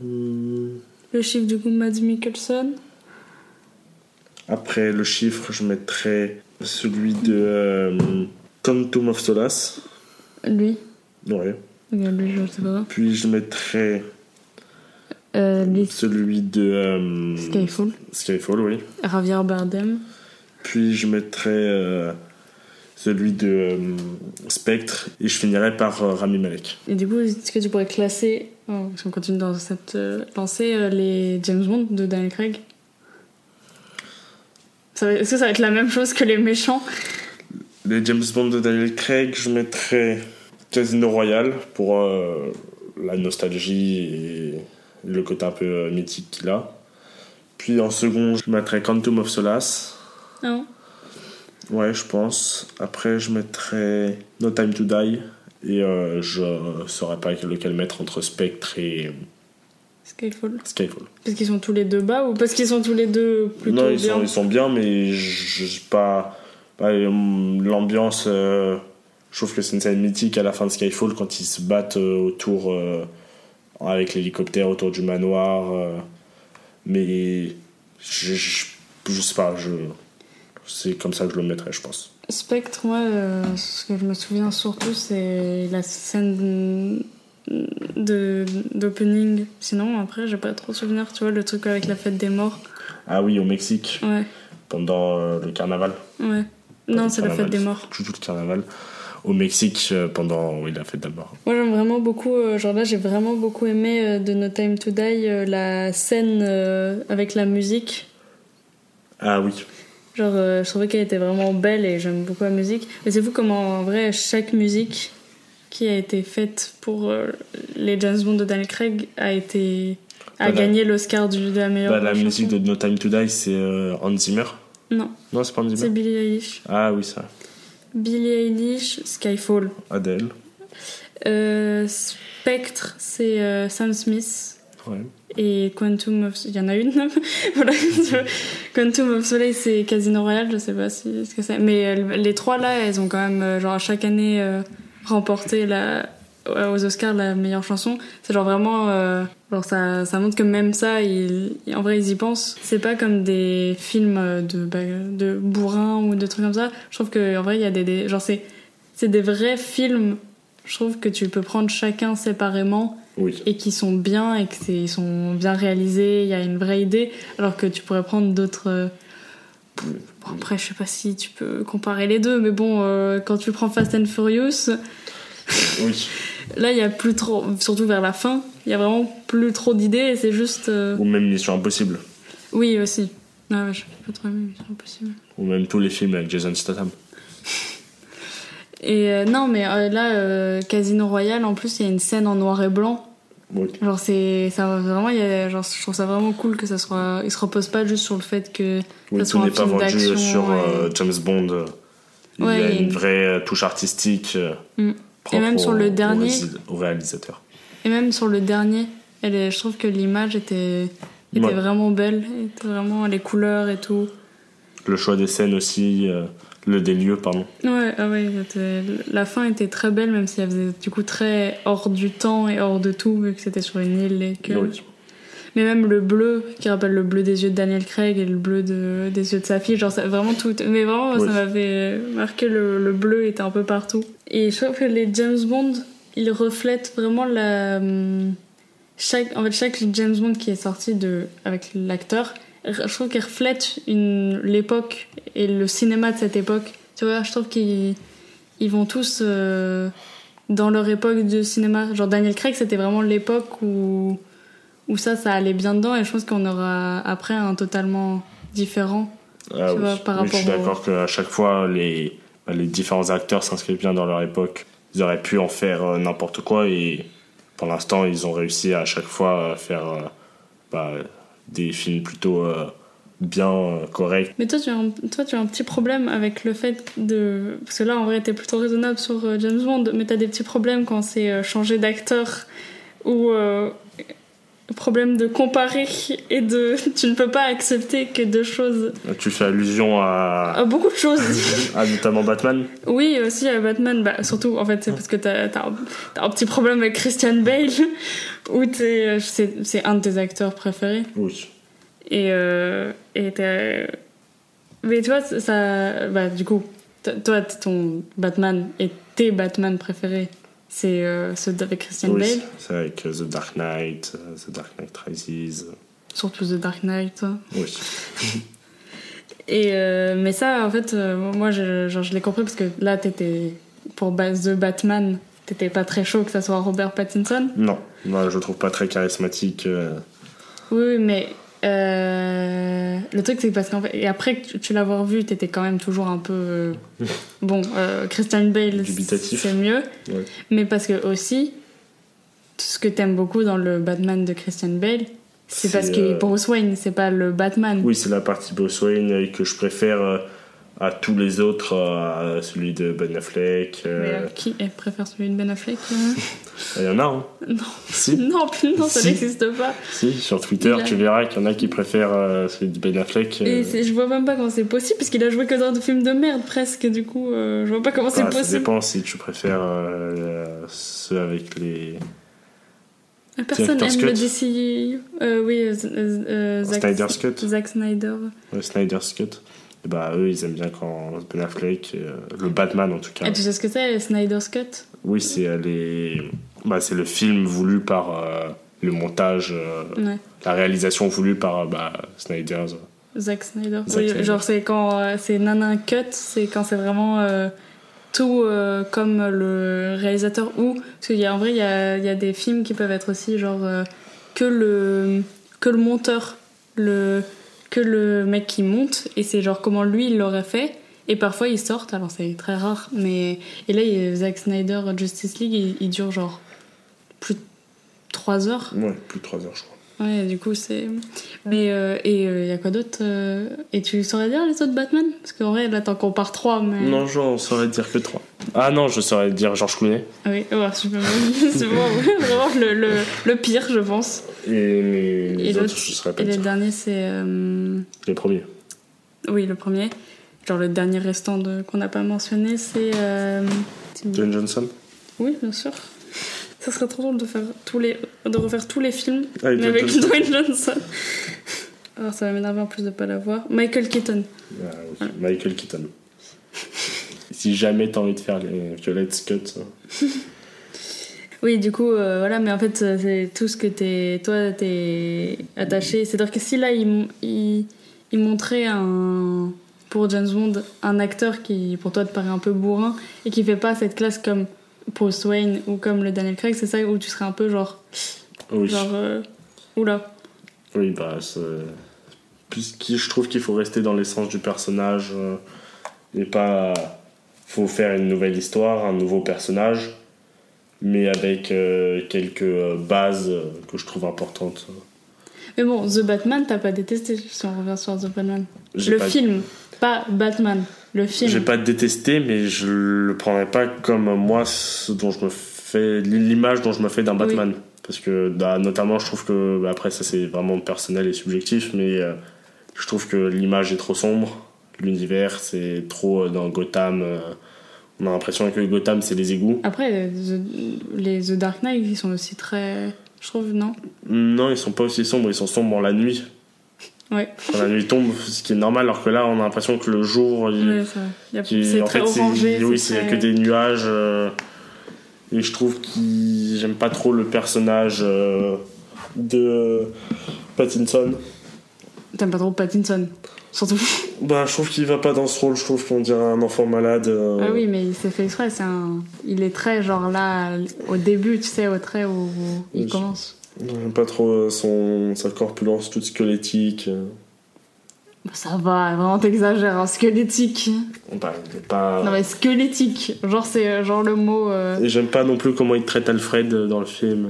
S2: hmm,
S1: Le chiffre du coup, Mads Mikkelsen.
S2: Après le chiffre, je mettrais celui de euh, Quantum of Solace.
S1: Lui.
S2: Ouais.
S1: Lui, je sais pas.
S2: Puis je mettrais
S1: Euh, les
S2: celui de euh,
S1: Skyfall.
S2: Skyfall, oui.
S1: Javier Bardem.
S2: Puis je mettrais euh, celui de euh, Spectre. Et je finirais par euh, Rami Malek.
S1: Et du coup, est-ce que tu pourrais classer, oh, si on continue dans cette euh, euh, les James Bond de Daniel Craig? Est-ce que ça va être la même chose que les méchants?
S2: Les James Bond de Daniel Craig, je mettrais Casino Royale pour euh, la nostalgie et le côté un peu euh, mythique qu'il a. Puis en second, je mettrais Quantum of Solace.
S1: Non
S2: Ouais, je pense. Après, je mettrais No Time to Die. Et euh, je saurais pas lequel mettre entre Spectre et
S1: Skyfall.
S2: Skyfall.
S1: Parce qu'ils sont tous les deux bas ou parce qu'ils sont tous les deux plutôt
S2: non, ils
S1: bien
S2: sont, ils sont bien, mais je je- pas. pas, euh, L'ambiance, euh, je trouve que c'est une scène mythique à la fin de Skyfall quand ils se battent autour. euh, avec l'hélicoptère autour du manoir. mais je, je, je sais pas, je, c'est comme ça que je le mettrais, je pense.
S1: Spectre, moi, euh, ce que je me souviens surtout, c'est la scène de d'opening. Sinon, après, j'ai pas trop de souvenirs, tu vois, le truc avec la fête des morts.
S2: Ah oui, au Mexique,
S1: Ouais,
S2: pendant euh, le carnaval.
S1: ouais. Non, c'est la
S2: carnaval,
S1: fête des morts.
S2: Tout, tout le carnaval. Au Mexique, euh, pendant oui, la fête des morts.
S1: Moi, j'aime vraiment beaucoup, euh, genre là, j'ai vraiment beaucoup aimé euh, de No Time to Die, euh, la scène euh, avec la musique.
S2: Ah oui.
S1: Genre, euh, je trouvais qu'elle était vraiment belle et j'aime beaucoup la musique. Mais c'est fou comment, en vrai, chaque musique qui a été faite pour euh, les James Bond de Daniel Craig a été a
S2: Voilà.
S1: gagné l'Oscar du- de la meilleure
S2: Bah, la musique de No Time to Die, c'est euh, Hans Zimmer.
S1: Non,
S2: Non, c'est pas Hans
S1: c'est
S2: Zimmer.
S1: Billie Eilish.
S2: Ah oui, ça.
S1: Billie Eilish, Skyfall.
S2: Adele.
S1: Euh, Spectre, c'est Sam Smith. Et Quantum of... Il y en a une. *laughs* Quantum of Soleil, c'est Casino Royale, je sais pas si ce que c'est. Mais euh, les trois là, elles ont quand même, euh, genre, chaque année euh, remporté la... aux Oscars la meilleure chanson. C'est genre vraiment. euh, genre, ça, ça montre que même ça, en vrai, ils y pensent. C'est pas comme des films de, bah, de bourrin ou de trucs comme ça. Je trouve qu'en vrai, il y a des. des- genre, c'est, c'est des vrais films. Je trouve que tu peux prendre chacun séparément
S2: Oui.
S1: et qui sont bien et que c'est ils sont bien réalisés, il y a une vraie idée, alors que tu pourrais prendre d'autres. euh, Bon, après, je sais pas si tu peux comparer les deux, mais bon, euh, quand tu prends Fast and Furious,
S2: Oui. *laughs*
S1: là, il y a plus trop, surtout vers la fin, il y a vraiment plus trop d'idées et c'est juste. euh,
S2: Ou même Mission Impossible.
S1: Oui, aussi. Ah ouais, je pas trop c'est impossible.
S2: Ou même tous les films avec Jason Statham. *laughs*
S1: Et euh, non, mais euh, là, euh, Casino Royale, en plus, il y a une scène en noir et blanc.
S2: Oui.
S1: Genre, c'est. Ça, vraiment, y a, genre, je trouve ça vraiment cool que ça soit. Il se repose pas juste sur le fait que
S2: Oui,
S1: ça soit un
S2: n'est pas
S1: film
S2: vendu
S1: d'action.
S2: sur
S1: et-
S2: James Bond. Il
S1: Ouais,
S2: y a une vraie touche artistique.
S1: Mm.
S2: propre
S1: même sur le
S2: au
S1: dernier-
S2: Au réalisateur.
S1: Et même sur le dernier, elle est- je trouve que l'image était, était
S2: Ouais.
S1: vraiment belle. Était vraiment les couleurs et tout.
S2: Le choix des scènes aussi, le des lieux, pardon.
S1: Ouais, ah ouais, la fin était très belle, même si elle faisait du coup très hors du temps et hors de tout, vu que c'était sur une île et que.
S2: Oui.
S1: Mais même le bleu, qui rappelle le bleu des yeux de Daniel Craig et le bleu de, des yeux de sa fille, genre ça, vraiment tout. Mais vraiment,
S2: Oui.
S1: ça m'avait marqué, le, le bleu était un peu partout. Et je trouve que les James Bond, ils reflètent vraiment la. hum, Chaque, en fait, chaque James Bond qui est sorti de, avec l'acteur, je trouve qu'il reflète une- l'époque et le cinéma de cette époque. Tu vois, je trouve qu'ils ils vont tous euh, dans leur époque de cinéma. Genre Daniel Craig, c'était vraiment l'époque où où ça, ça allait bien dedans et je pense qu'on aura après un totalement différent.
S2: Ah
S1: Tu
S2: oui.
S1: vois, par
S2: Oui, je suis
S1: rapport au-
S2: d'accord qu'à chaque fois, les, bah, les différents acteurs s'inscrivent bien dans leur époque. Ils auraient pu en faire euh, n'importe quoi et pour l'instant, ils ont réussi à chaque fois à faire euh, bah, des films plutôt euh, bien euh, corrects.
S1: Mais toi tu, as un, petit problème avec le fait de. Parce que là, en vrai, t'es plutôt raisonnable sur euh, James Bond, mais t'as des petits problèmes quand c'est changer d'acteur ou. Problème de comparer et de. Tu ne peux pas accepter que deux choses.
S2: Tu fais allusion à,
S1: à beaucoup de choses. *laughs*
S2: à notamment Batman
S1: Oui, aussi à Batman, bah, surtout en fait, c'est parce que t'as as, un petit problème avec Christian Bale, *laughs* où t'es- c'est c'est un de tes acteurs préférés.
S2: Oui.
S1: Et, euh, et t'as- Mais tu vois, ça. Bah, du coup, toi, ton Batman et tes Batman préférés, c'est euh, ceux avec Christian
S2: Oui,
S1: Bale,
S2: c'est avec euh, The Dark Knight, euh, The Dark Knight Rises.
S1: surtout The Dark Knight. toi.
S2: Oui. *laughs*
S1: Et euh, mais ça, en fait, euh, moi, je, genre, je l'ai compris parce que là, t'étais. Pour The Batman, t'étais pas très chaud que ça soit Robert Pattinson.
S2: Non, moi je le trouve pas très charismatique. euh,
S1: oui, mais euh, le truc c'est parce qu'en fait, et après que tu, l'avoir vu, t'étais quand même toujours un peu euh, bon. euh, Christian Bale,
S2: Dubitatif.
S1: c'est mieux,
S2: Ouais.
S1: mais parce que aussi ce que t'aimes beaucoup dans le Batman de Christian Bale, c'est
S2: C'est,
S1: parce que
S2: euh,
S1: Bruce Wayne, c'est pas le Batman.
S2: Oui, c'est la partie Bruce Wayne euh, que je préfère euh, à tous les autres, euh, à celui de Ben Affleck.
S1: Mais,
S2: euh,
S1: euh, qui préfère celui de Ben Affleck euh
S2: Il y en a, hein
S1: Non.
S2: Si, *laughs*
S1: Non, non, ça
S2: Si.
S1: n'existe pas.
S2: si, sur Twitter,
S1: a-
S2: tu verras qu'il y en a qui préfèrent euh, celui de Ben Affleck. euh,
S1: Et je vois même pas comment c'est possible, parce qu'il a joué que dans des films de merde presque, du coup, euh, je vois pas comment c'est
S2: ah, ça
S1: possible.
S2: dépend si tu préfères euh, euh, ceux avec les
S1: Personne
S2: Director's
S1: aime le
S2: Cut.
S1: DC. Euh, oui, euh, euh, euh, Zack,
S2: Snyder's Cut,
S1: Zack Snyder.
S2: ouais, Snyder's Cut. Et bah eux, ils aiment bien quand Ben Affleck, euh, le Batman en tout cas.
S1: Et tu sais ce que c'est, Snyder's Cut?
S2: Oui, c'est les... bah, c'est le film voulu par euh, le montage, euh,
S1: Ouais.
S2: la réalisation voulue par bah, Snyder.
S1: Zack Snyder.
S2: Zack
S1: Oui,
S2: Snyder.
S1: genre c'est quand c'est nanan cut, c'est quand c'est vraiment tout comme le réalisateur ou parce qu'il y a en vrai il y a, y a des films qui peuvent être aussi genre que le que le monteur le que le mec qui monte et c'est genre comment lui il l'aurait fait et parfois ils sortent alors c'est très rare mais et là il y a Zack Snyder Justice League il, il dure genre plus de 3 heures
S2: Ouais, plus de 3 heures, je crois.
S1: Ouais, du coup, c'est. Mais, euh, et il y a quoi d'autre euh, Et tu saurais dire les autres Batman? Parce qu'en vrai, là, t'en compares trois, mais.
S2: Non, j'en saurais dire que 3. Ah non, je saurais dire George Clooney.
S1: Oui, ouais, super. *laughs* c'est vraiment, vraiment le, le, le pire, je pense.
S2: Et les, les
S1: Et
S2: autres, je
S1: Et le
S2: dire.
S1: dernier, c'est. euh,
S2: Les premiers.
S1: Oui, le premier. Genre le dernier restant de... qu'on n'a pas mentionné, c'est. euh,
S2: Dwayne Johnson.
S1: Oui, bien sûr. Ça serait trop drôle de, faire tous les... de refaire tous les films,
S2: Avec
S1: mais avec
S2: Dwayne
S1: Dwayne Johnson. Alors ça va m'énerver en plus de pas l'avoir. Michael Keaton.
S2: Ah, oui. Michael Keaton. si jamais t'as envie de faire les Violet's Cut, hein. *laughs*
S1: Oui, du coup, euh, voilà, mais en fait, euh, c'est tout ce que t'es, toi, t'es attaché. C'est-à-dire que si là, il, il, il montrait un, pour James Bond un acteur qui, pour toi, te paraît un peu bourrin et qui fait pas cette classe comme Bruce Wayne ou comme le Daniel Craig, c'est ça où tu serais un peu genre,
S2: oui.
S1: genre, euh, oula.
S2: Oui, bah, c'est- puisque je trouve qu'il faut rester dans l'essence du personnage euh, et pas. faut faire une nouvelle histoire, un nouveau personnage, mais avec euh, quelques euh, bases euh, que je trouve importantes.
S1: Mais bon, The Batman, t'as pas détesté si on revient sur The Batman. Le
S2: pas-
S1: film, pas Batman. Le film.
S2: J'ai pas détesté, mais je le prendrais pas comme moi ce dont je me fais l'image dont je me fais d'un Batman. Parce que bah, notamment, je trouve que bah, après ça c'est vraiment personnel et subjectif, mais euh, je trouve que l'image est trop sombre. L'univers c'est trop dans Gotham. euh, on a l'impression que Gotham c'est les égouts.
S1: Après, The- les The Dark Knight, ils sont aussi très. Je trouve, non?
S2: Non, ils sont pas aussi sombres, ils sont sombres la nuit.
S1: Ouais.
S2: Quand la nuit tombe, ce qui est normal, alors que là on a l'impression que le jour il-
S1: Ouais, c'est
S2: en
S1: très
S2: fait,
S1: orangé.
S2: oui,
S1: c'est
S2: c'est
S1: très-
S2: que des nuages. euh, et je trouve que j'aime pas trop le personnage euh, de Pattinson.
S1: T'aimes pas trop Pattinson, surtout.
S2: Bah, je trouve qu'il va pas dans ce rôle. Je trouve qu'on dirait un enfant malade. euh,
S1: Ah oui, mais il s'est fait exprès. C'est un... Il est très genre là, au début, tu sais, au trait où, il commence.
S2: J'aime pas trop euh, son, sa corpulence toute squelettique. euh.
S1: Bah, ça va, vraiment t'exagères, hein, squelettique.
S2: Bah, il est pas...
S1: Non mais squelettique, genre c'est genre le mot. euh,
S2: Et j'aime pas non plus comment il traite Alfred dans le film.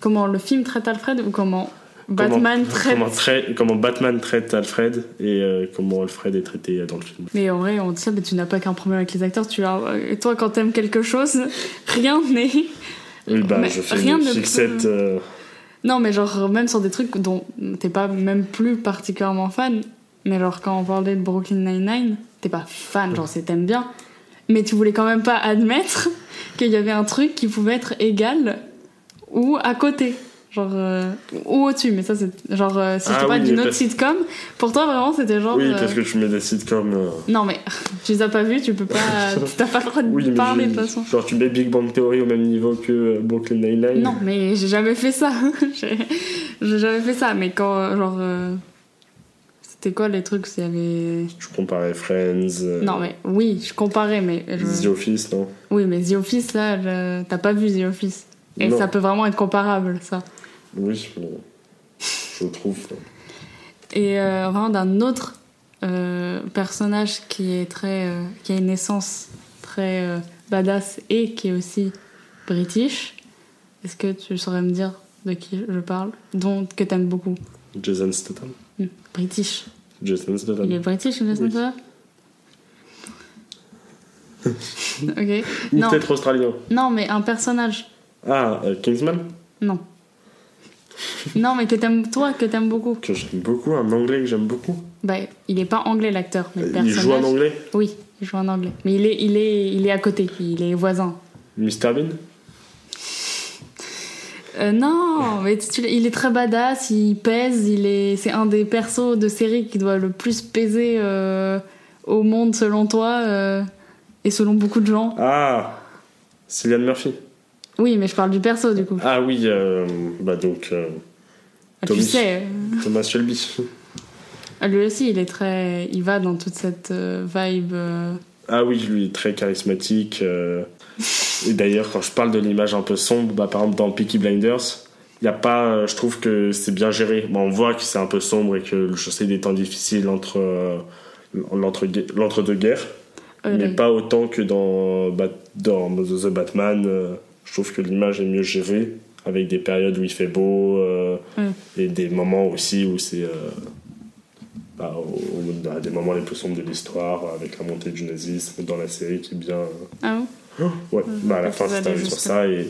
S1: Comment le film traite Alfred ou comment Batman
S2: comment,
S1: traite.
S2: Comment, trai- comment Batman traite Alfred et euh, comment Alfred est traité euh, dans le film.
S1: Mais en vrai, on dit ça, mais tu n'as pas qu'un problème avec les acteurs. Tu as... et toi, quand t'aimes quelque chose, rien n'est.
S2: Bah,
S1: Mais
S2: je fais
S1: rien
S2: une
S1: ne
S2: fixette.
S1: peut-
S2: euh,
S1: Non, mais genre, même sur des trucs dont t'es pas même plus particulièrement fan. Mais genre, quand on parlait de Brooklyn Nine-Nine, t'es pas fan, genre, c'est t'aimes bien. Mais tu voulais quand même pas admettre *laughs* qu'il y avait un truc qui pouvait être égal ou à côté. Genre, euh, ou au-dessus, mais ça, c'est genre, euh, si je te
S2: Ah
S1: parle
S2: oui,
S1: d'une autre
S2: parce-
S1: sitcom, pour toi, vraiment, c'était genre.
S2: Oui,
S1: euh,
S2: parce que tu mets des sitcoms. euh,
S1: Non, mais tu les as pas vus, tu peux pas. *laughs* T'as pas le droit de
S2: Oui,
S1: parler de toute façon.
S2: Genre, tu mets Big Bang Theory au même niveau que Brooklyn Nine-Nine.
S1: Non, mais j'ai jamais fait ça. *laughs* j'ai jamais fait ça. Mais quand, genre. C'était quoi les trucs s'il y avait.
S2: Je comparais Friends.
S1: Non, mais oui, je comparais, mais. je-
S2: The Office, non?
S1: Oui, mais The Office, là, je- t'as pas vu The Office. Et
S2: Non.
S1: ça peut vraiment être comparable, ça.
S2: Oui, je trouve.
S1: Et euh, vraiment d'un autre euh, personnage qui est très. euh, qui a une essence très badass et qui est aussi british. Est-ce que tu saurais me dire de qui je parle? Dont que t'aimes beaucoup?
S2: Jason Statham.
S1: Hmm, British.
S2: Jason Statham.
S1: Il est british, Jason. Statham? *laughs* Ok.
S2: Ou peut-être australien.
S1: non, mais un personnage.
S2: Ah, Kingsman?
S1: Non. Non, mais que t'aimes, toi, que t'aimes beaucoup.
S2: Que j'aime beaucoup, un anglais que j'aime beaucoup.
S1: Bah, il est pas anglais l'acteur, mais le
S2: Il
S1: personnage.
S2: joue en anglais
S1: Oui, il joue en anglais. Mais il est, il est, il est à côté, il est voisin.
S2: Mr. Bean?
S1: Euh, non, mais tu- il est très badass, il pèse, il est, c'est un des persos de série qui doit le plus peser euh, au monde selon toi euh, et selon beaucoup de gens.
S2: Ah Cillian Murphy.
S1: Oui, mais je parle du perso du coup.
S2: Ah oui, euh, bah donc euh,
S1: Ah, tu
S2: Tommy.
S1: sais,
S2: Thomas Shelby.
S1: euh, lui aussi, il est très, il va dans toute cette euh, vibe. euh,
S2: Ah oui, lui, très charismatique. euh. Et d'ailleurs, quand je parle de l'image un peu sombre, bah, par exemple dans Peaky Blinders, il y a pas, euh, je trouve que c'est bien géré. Bon, on voit que c'est un peu sombre et que je sais des temps difficiles entre euh, l'entre- l'entre-deux-guerres,
S1: euh,
S2: mais
S1: le-
S2: pas autant que dans, Bat- dans The Batman. Je trouve que l'image est mieux gérée, avec des périodes où il fait beau euh,
S1: Ouais.
S2: et des moments aussi où c'est. euh, bah, au- à des moments les plus sombres de l'histoire, avec la montée du nazisme dans la série qui est bien.
S1: Ah bon
S2: Ouais, bah à la fin c'est sur ça et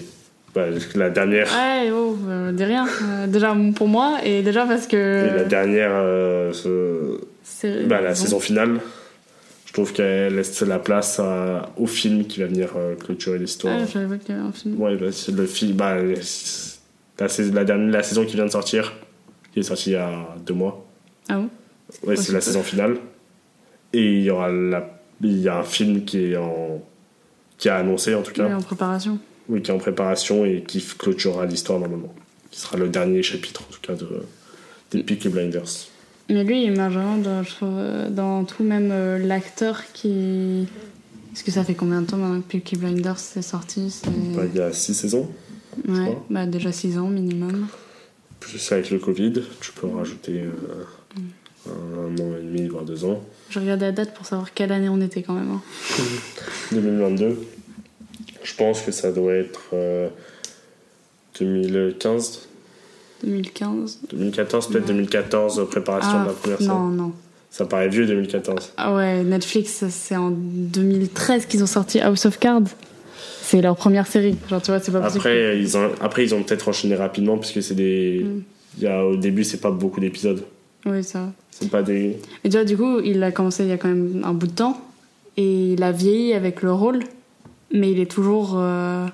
S2: bah, la dernière.
S1: Ouais, oh, euh, dis rien. Euh, déjà pour moi et déjà parce que.
S2: Et la dernière, euh, ce- bah, la saison finale, trouve qu'elle laisse la place à- au film qui va venir euh, clôturer l'histoire.
S1: Ah, j'avais qu'il y avait un film.
S2: Ouais, bah, c'est le film, bah, la, la, dernière, la saison qui vient de sortir, qui est sortie il y a deux mois.
S1: Ah bon?
S2: Ouais, c'est
S1: c'est
S2: la saison finale. Et il y aura la, il y a un film qui est en, qui a annoncé en tout cas,
S1: Oui, en préparation.
S2: oui, qui est en préparation et qui clôturera l'histoire normalement. Qui sera le dernier chapitre en tout cas de, des Peaky Blinders.
S1: Mais lui, il marche vraiment dans, je trouve, dans tout, même euh, l'acteur qui. Est-ce que ça fait combien de temps maintenant que Peaky Blinders c'est sorti?
S2: Bah, il y a six saisons,
S1: Ouais, bah déjà 6 ans minimum.
S2: plus avec le Covid, tu peux en rajouter euh, un an et demi, voire deux ans.
S1: Je regardais la date pour savoir quelle année on était quand même. hein. *laughs*
S2: 2022. Je pense que ça doit être euh, 2015,
S1: 2015.
S2: 2014, peut-être 2014, euh, préparation
S1: Ah,
S2: de la première
S1: non,
S2: scène.
S1: non.
S2: Ça paraît vieux 2014.
S1: Ah ouais, Netflix, c'est en 2013 qu'ils ont sorti House of Cards. C'est leur première série. Genre, tu vois, c'est pas possible.
S2: Après, ils ont, après, ils ont peut-être enchaîné rapidement puisque c'est des.
S1: Mm.
S2: Y a, au début, c'est pas beaucoup d'épisodes.
S1: Oui, ça.
S2: C'est pas des.
S1: Et tu vois, du coup, il a commencé il y a quand même un bout de temps. Et il a vieilli avec le rôle. Mais il est toujours euh,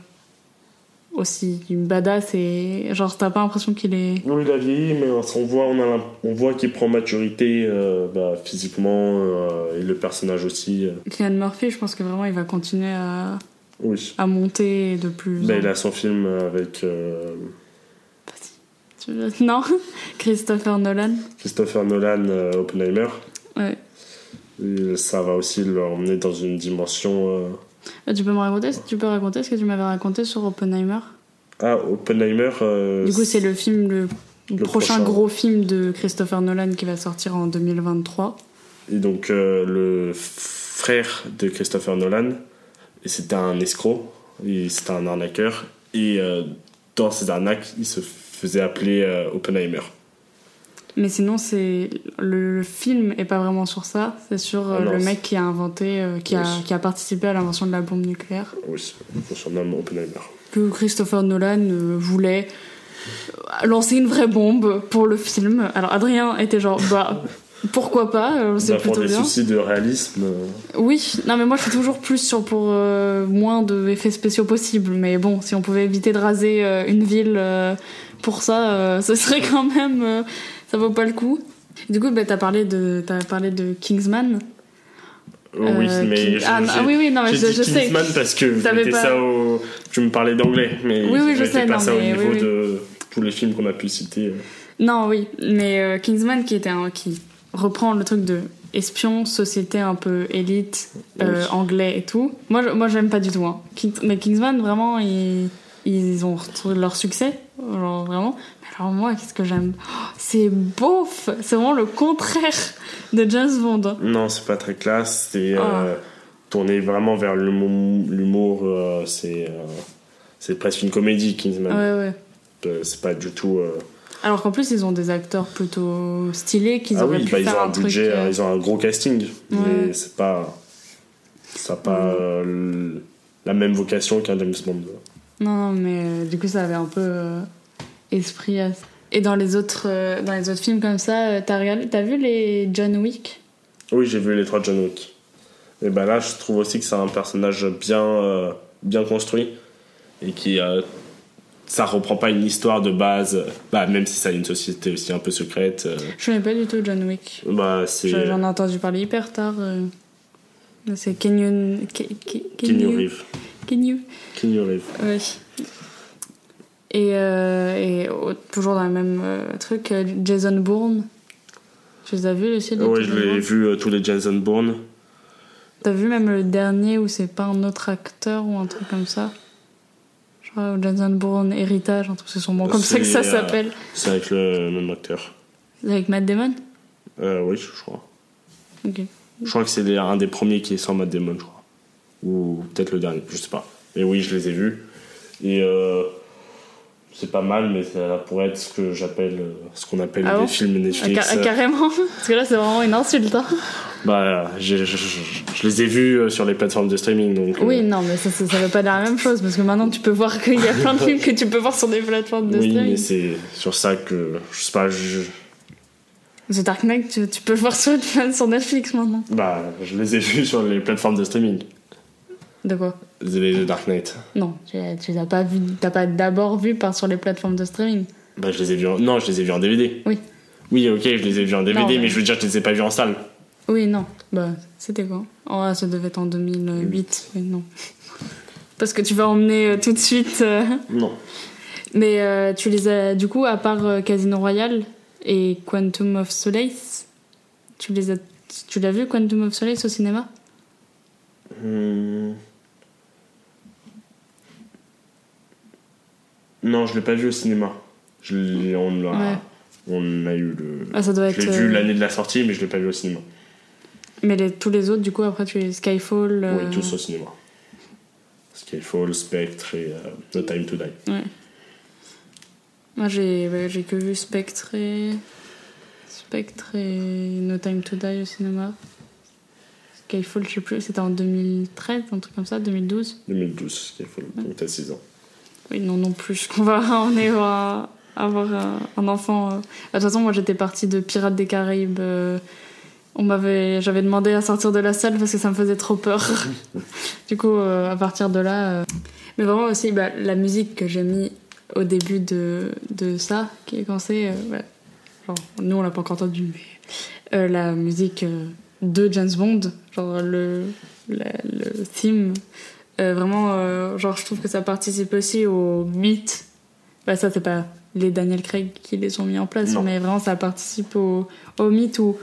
S1: aussi badass. Et genre, t'as pas l'impression qu'il est.
S2: Oui, il a vieilli, mais on voit, on a on voit qu'il prend maturité euh, bah, physiquement euh, et le personnage aussi. euh.
S1: Murphy, je pense que vraiment, il va continuer à,
S2: Oui.
S1: à monter de plus.
S2: Bah, il a son film avec euh,
S1: Non *laughs* Christopher Nolan.
S2: Christopher Nolan, Oppenheimer.
S1: Ouais.
S2: Et ça va aussi l'emmener dans une dimension. Euh,
S1: Tu peux me raconter, tu peux raconter ce que tu m'avais raconté sur Oppenheimer?
S2: Ah, Oppenheimer. euh,
S1: Du coup, c'est le film, le,
S2: Le
S1: prochain,
S2: prochain.
S1: gros film de Christopher Nolan qui va sortir en 2023.
S2: Et donc, euh, le frère de Christopher Nolan, c'était un escroc, c'était un arnaqueur. Et euh, dans ces arnaques, il se faisait appeler Oppenheimer.
S1: Mais sinon, c'est le, le film est pas vraiment sur ça. C'est sur euh,
S2: Ah
S1: le mec qui a inventé, euh, qui, a, qui a participé à l'invention de la bombe nucléaire.
S2: Oui, on surnomme Oppenheimer.
S1: Que Christopher Nolan euh, voulait lancer une vraie bombe pour le film. Alors Adrien était genre, bah *laughs* pourquoi pas, c'est
S2: Bah, pour des
S1: bien.
S2: soucis de réalisme,
S1: Oui, non mais moi je suis toujours plus sur pour moins d'effets spéciaux possibles. Mais bon, si on pouvait éviter de raser une ville pour ça, ce serait quand même, ça vaut pas le coup. Du coup, bah, t'as parlé de, t'as parlé de Kingsman.
S2: oui,
S1: Euh,
S2: mais
S1: King-
S2: je-
S1: ah, ah oui, oui, non, mais
S2: j'ai
S1: je,
S2: dit
S1: je sais.
S2: Kingsman parce que je
S1: T'avais
S2: mettais
S1: pas-
S2: ça au... Tu me parlais d'anglais, mais
S1: Oui, oui, je sais,
S2: pas
S1: non,
S2: ça au niveau
S1: oui, oui.
S2: de tous les films qu'on a pu citer. euh.
S1: Non, oui, mais euh, Kingsman qui était un, qui reprend le truc de espion, société un peu élite, euh, anglais et tout. Moi, je- moi, j'aime pas du tout. Hein. King- mais Kingsman, vraiment, ils, ils ont retrouvé leur succès, genre vraiment. Mais alors moi, qu'est-ce que j'aime? Oh, C'est beauf, c'est vraiment le contraire de James Bond. hein.
S2: Non, c'est pas très classe. C'est
S1: Ah.
S2: euh, tourné vraiment vers l'humour. euh, c'est euh, c'est presque une comédie, Kingsman.
S1: Ouais, ouais.
S2: C'est pas du tout.
S1: Alors qu'en plus, ils ont des acteurs plutôt stylés qu'ils
S2: Ah
S1: auraient
S2: oui,
S1: pu
S2: bah, ils ont un
S1: truc.
S2: budget, ils ont un gros casting, mais c'est pas. Ça n'a pas la même vocation qu'un James Bond.
S1: Non, non, mais du coup, ça avait un peu esprit. à- Et dans les autres, euh, dans les autres films comme ça, euh, t'as regardé, t'as vu les John Wick?
S2: Oui, j'ai vu les trois John Wick. Et ben là, je trouve aussi que c'est un personnage bien, euh, bien construit et qui. euh, ça reprend pas une histoire de base, bah, même si ça a une société aussi un peu secrète. euh,
S1: Je connais pas du tout John Wick.
S2: bah,
S1: J'en ai entendu parler hyper tard. euh. C'est Kenyon. Ke- Ke-
S2: Keanu
S1: Kenyu-
S2: Reeves. Keanu Reeves.
S1: Oui. Et, euh, et toujours dans le même euh, truc, euh, Jason Bourne. Tu les as vus aussi les Jason
S2: je l'ai
S1: Bourne
S2: vu euh, tous les Jason Bourne.
S1: T'as vu même le dernier où c'est pas un autre acteur ou un truc comme ça? Genre Jason Bourne Héritage, un truc, c'est sûrement comme ça que ça s'appelle.
S2: C'est avec le même acteur.
S1: C'est Avec Matt Damon?
S2: Euh, oui, je crois.
S1: Ok.
S2: Je crois que c'est les- un des premiers qui est sans Matt Damon, je crois. Ou peut-être le dernier, je sais pas. Mais oui, je les ai vus. Et euh, c'est pas mal, mais ça pourrait être ce que j'appelle, euh, ce qu'on appelle
S1: Ah
S2: des
S1: bon
S2: films
S1: Ah,
S2: Netflix.
S1: car- carrément. *laughs* Parce que là, c'est vraiment une insulte. hein.
S2: Bah, je, je- je les ai vus euh, sur les plateformes de streaming, donc. euh,
S1: Oui, non, mais ça, ça, ça veut pas dire la même chose. Parce que maintenant, tu peux voir qu'il y a plein de films que tu peux voir sur des plateformes de
S2: oui,
S1: streaming.
S2: mais c'est sur ça que je sais pas. Je,
S1: The Dark Knight, tu, tu peux le voir sur, sur Netflix maintenant.
S2: bah, je les ai vus sur les plateformes de streaming.
S1: De quoi
S2: Les The Dark Knight.
S1: Non, tu, tu l'as pas vu. T'as pas d'abord vu par sur les plateformes de streaming.
S2: Bah, je les ai vus en... Non, je les ai vus en DVD.
S1: Oui.
S2: Oui, ok, je les ai vus en DVD,
S1: Non,
S2: mais...
S1: mais-
S2: je veux dire, je les ai pas vus en salle.
S1: Oui, non. Bah, c'était quoi? Oh, ça devait être en 2008. Oui, non. *laughs* Parce que tu vas emmener euh, tout de suite. euh,
S2: Non.
S1: Mais euh, tu les as, du coup, à part Casino Royale et Quantum of Solace, tu les as, tu l'as vu Quantum of Solace au cinéma?
S2: Hmm. Non, je l'ai pas vu au cinéma. Je l'ai- on, a...
S1: Ouais.
S2: on a eu le.
S1: Ah, ça doit
S2: je
S1: être.
S2: l'ai vu
S1: euh,
S2: l'année de la sortie, mais je l'ai pas vu au cinéma.
S1: Mais les- tous les autres, du coup, après, tu les Skyfall. euh,
S2: Oui, tous au cinéma. Skyfall, Spectre et euh, No Time to Die.
S1: Ouais. Moi, j'ai j'ai que vu Spectre et. Spectre et No Time to Die au cinéma. Skyfall, je sais plus, c'était en 2013, un truc comme ça, 2012.
S2: 2012, Skyfall, donc t'as 6 ans.
S1: Oui, non, non plus. On va on est à avoir un, enfant. euh. De toute façon, moi, j'étais partie de Pirates des Caraïbes. euh, On m'avait, j'avais demandé à sortir de la salle parce que ça me faisait trop peur. *laughs* du coup, euh, à partir de là. euh, Mais vraiment aussi, bah, la musique que j'ai mis au début de, de ça, qui est commencé. euh, ouais. Genre, nous, on l'a pas encore entendu, mais euh, la musique euh, de James Bond, genre le, le theme. Euh, vraiment, euh, genre, je trouve que ça participe aussi au mythe. Bah, ça, c'est pas les Daniel Craig qui les ont mis en place,
S2: Non.
S1: mais vraiment, ça participe au, au mythe où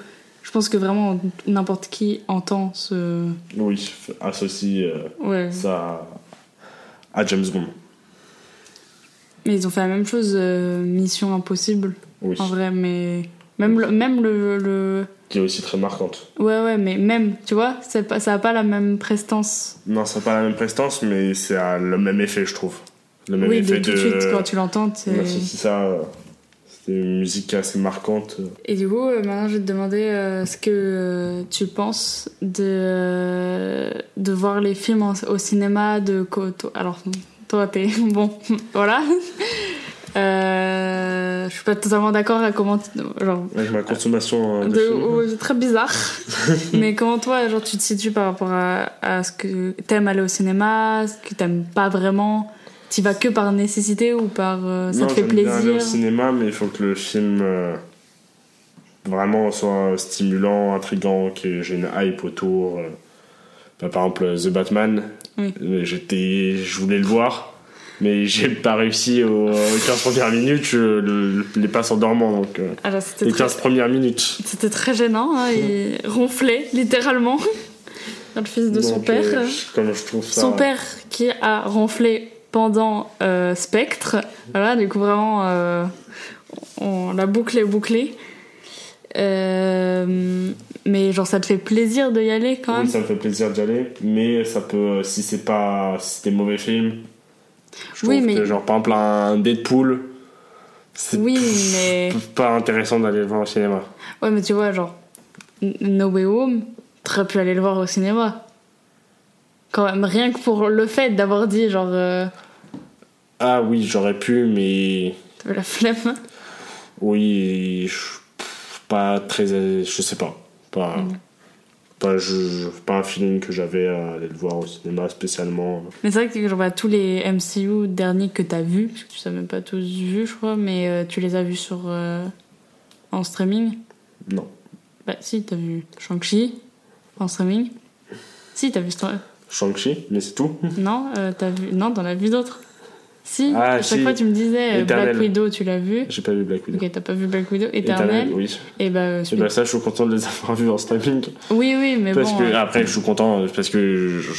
S1: je pense que vraiment n'importe qui entend ce.
S2: Oui, associe euh,
S1: Ouais.
S2: ça à James Bond.
S1: Mais ils ont fait la même chose, euh, Mission Impossible,
S2: Oui.
S1: en vrai, mais. Même le, même le, le-
S2: Qui est aussi très marquante.
S1: Ouais, ouais, mais même, tu vois, c'est pas, ça a pas la même prestance.
S2: Non, ça n'a pas la même prestance, mais ça a le même effet, je trouve. Le même
S1: Oui, de
S2: effet
S1: tout de suite, quand tu l'entends, c'est.
S2: Ça. C'est une musique assez marquante.
S1: Et du coup, euh, maintenant, je vais te demander euh, ce que euh, tu penses de, de voir les films au cinéma de. Alors, toi, t'es. *laughs* Bon, *laughs* voilà. Euh, je suis pas totalement d'accord à comment. Genre,
S2: Avec ma consommation euh, de,
S1: de- très bizarre. *laughs* Mais comment toi, genre, tu te situes par rapport à, à ce que t'aimes aller au cinéma, ce que t'aimes pas vraiment? T'y vas que par nécessité ou par. euh, ça
S2: non,
S1: te fait
S2: j'aime bien aller
S1: plaisir?
S2: au cinéma, mais il faut que le film euh, vraiment soit stimulant, intrigant, que j'ai une hype autour. euh. Bah, par exemple, The Batman,
S1: Oui.
S2: euh, j'étais, je voulais le voir, mais j'ai pas réussi aux 15 premières minutes, je le- les passe en dormant, donc euh,
S1: Alors, c'était
S2: les
S1: très,
S2: 15 premières minutes.
S1: c'était très gênant. hein, il *laughs* ronflait, littéralement. Le fils de son père.
S2: euh, je- comme je trouve ça.
S1: Son père qui a ronflé pendant euh, Spectre. Voilà, du coup, vraiment, euh, on, la boucle est bouclée. Euh, mais genre, ça te fait plaisir de y aller quand
S2: Oui,
S1: même
S2: ça me fait plaisir d'y aller, mais ça peut, si c'est pas, si c'est des mauvais films, je
S1: Oui, mais-
S2: que genre par exemple un Deadpool, c'est
S1: Oui, mais.
S2: pas intéressant d'aller le voir au cinéma.
S1: Ouais, mais tu vois, genre, No Way Home, t'aurais pu aller le voir au cinéma. Quand même, rien que pour le fait d'avoir dit, genre, euh,
S2: Ah oui, j'aurais pu, mais
S1: t'avais la flemme.
S2: oui, je- pas très, je sais pas, pas,
S1: Mm.
S2: Pas, je, pas un feeling que j'avais à aller le voir au cinéma spécialement.
S1: Mais c'est vrai que genre, bah, tous les MCU derniers que t'as vus, parce que tu as même pas tous vus, je crois, mais euh, tu les as vus sur, euh, en streaming?
S2: Non,
S1: Bah, si, t'as vu Shang-Chi en streaming. Si, t'as vu.
S2: Shang-Chi, mais c'est tout.
S1: Non, euh, t'as vu. Non, t'en as vu d'autres. Si,
S2: Ah,
S1: à chaque
S2: si.
S1: fois tu me disais euh,
S2: Éternel.
S1: Black Widow, tu l'as vu.
S2: J'ai pas vu Black Widow.
S1: Ok, t'as pas vu Black Widow. Éternel.
S2: oui.
S1: Et bah, euh,
S2: Et bah ça, je suis content de les avoir vus en streaming.
S1: Oui, oui, mais
S2: Parce
S1: bon.
S2: que
S1: euh,
S2: après, je suis content parce que je,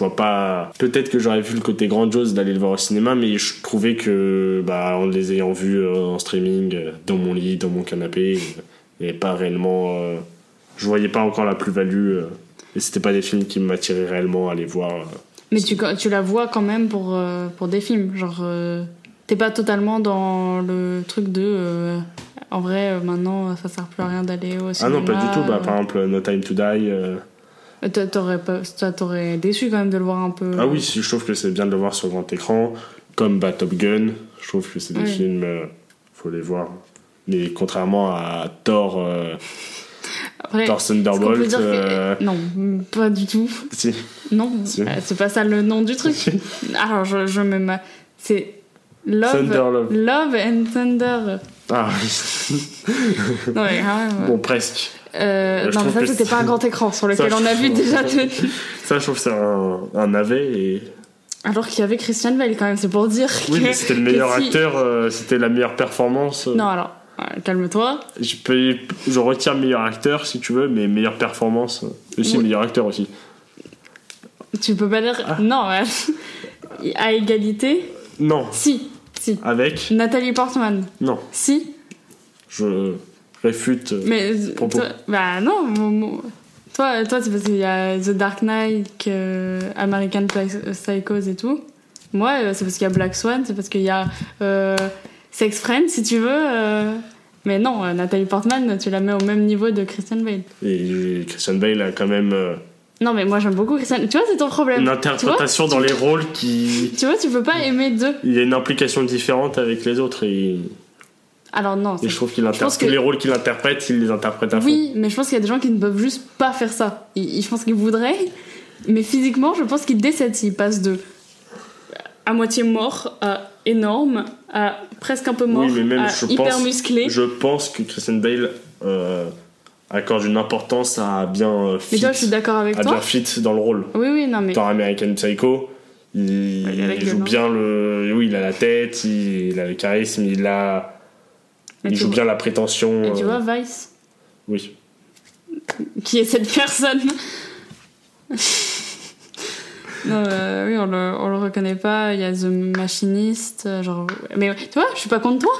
S2: vois pas. Peut-être que j'aurais vu le côté grandiose d'aller le voir au cinéma, mais je trouvais que, bah, en les ayant vus euh, en streaming, euh, dans mon lit, dans mon canapé, et pas réellement. euh, je voyais pas encore la plus-value. euh, et c'était pas des films qui m'attiraient réellement à aller voir. euh.
S1: Mais tu, tu la vois quand même pour, euh, pour des films. Genre, euh, T'es pas totalement dans le truc de. euh, en vrai, maintenant, ça sert plus à rien d'aller au
S2: Ah
S1: cinéma.
S2: non, pas du tout. Bah, par exemple, No Time to Die.
S1: t'a- T'aurais t'aurait déçu quand même de le voir un peu.
S2: Ah oui, je trouve que c'est bien de le voir sur grand écran. Comme bah, Top Gun. Je trouve que c'est des
S1: Oui.
S2: films. faut les voir. Mais contrairement à Thor,
S1: Après,
S2: Thunderbolt.
S1: dire que-
S2: euh,
S1: Non, pas du tout.
S2: si.
S1: Non,
S2: Si.
S1: euh, c'est pas ça le nom du truc. Alors, je, je me. ma- C'est. Love,
S2: Thunder Love.
S1: Love and Thunder.
S2: Ah oui.
S1: Non, mais même.
S2: bon, presque.
S1: Euh,
S2: je
S1: non, mais ça, c'était pas un grand écran sur lequel
S2: Ça,
S1: on a vu déjà.
S2: Ça, je trouve que c'est un, un navet. Et...
S1: Alors qu'il y avait Christian Bale quand même, c'est pour dire
S2: Oui,
S1: que.
S2: mais c'était le meilleur
S1: si-
S2: acteur. euh, c'était la meilleure performance. euh,
S1: Non, alors, euh, calme-toi.
S2: Je, peux, je retire meilleur acteur si tu veux, mais meilleure performance. euh, Aussi
S1: Oui.
S2: meilleur acteur aussi.
S1: Tu peux pas dire.
S2: Ah.
S1: Non, ouais. *laughs* à égalité.
S2: Non.
S1: Si, si.
S2: Avec
S1: Nathalie Portman.
S2: Non.
S1: Si,
S2: Je réfute. euh,
S1: mais.
S2: Propos.
S1: toi- bah non, mon- mon- toi, toi c'est parce qu'il y a The Dark Knight, que- American Psy- Psychos et tout. Moi, euh, c'est parce qu'il y a Black Swan, c'est parce qu'il y a euh, Sex Friends, si tu veux. euh, Mais non, euh, Nathalie Portman, tu la mets au même niveau de Christian Bale.
S2: Et Christian Bale a quand même euh,
S1: Non, mais moi j'aime beaucoup Christian. Tu vois, c'est ton problème.
S2: une
S1: vois,
S2: interprétation dans les rôles qui.
S1: tu vois, tu peux pas aimer deux.
S2: Il y a une implication différente avec les autres et,
S1: Alors non.
S2: et je trouve qu'il interprète
S1: que-
S2: les rôles qu'il interprète, il les interprète à fond.
S1: Oui, mais je pense qu'il y a des gens qui ne peuvent juste pas faire ça. Ils- je pense qu'ils voudraient, mais physiquement, je pense qu'ils décèdent s'ils passent de à moitié mort à énorme à presque un peu mort
S2: Oui, mais même
S1: à
S2: je
S1: hyper
S2: pense,
S1: musclé.
S2: je pense que Christian Bale euh, accorde une importance à bien euh,
S1: Mais
S2: fit,
S1: toi, je suis d'accord avec
S2: à
S1: toi.
S2: bien fit dans le rôle.
S1: Oui, oui, non, mais
S2: Dans American Psycho, il, joue bien le. Oui, il a la tête, il, il a le charisme, il a.
S1: Mais
S2: il joue
S1: vois-
S2: bien la prétention.
S1: et tu
S2: euh,
S1: vois Vice,
S2: Oui.
S1: qui est cette personne. *laughs* non, euh, oui, on le, on le reconnaît pas. Il y a The Machinist, euh, genre. Mais tu vois, je suis pas contre toi.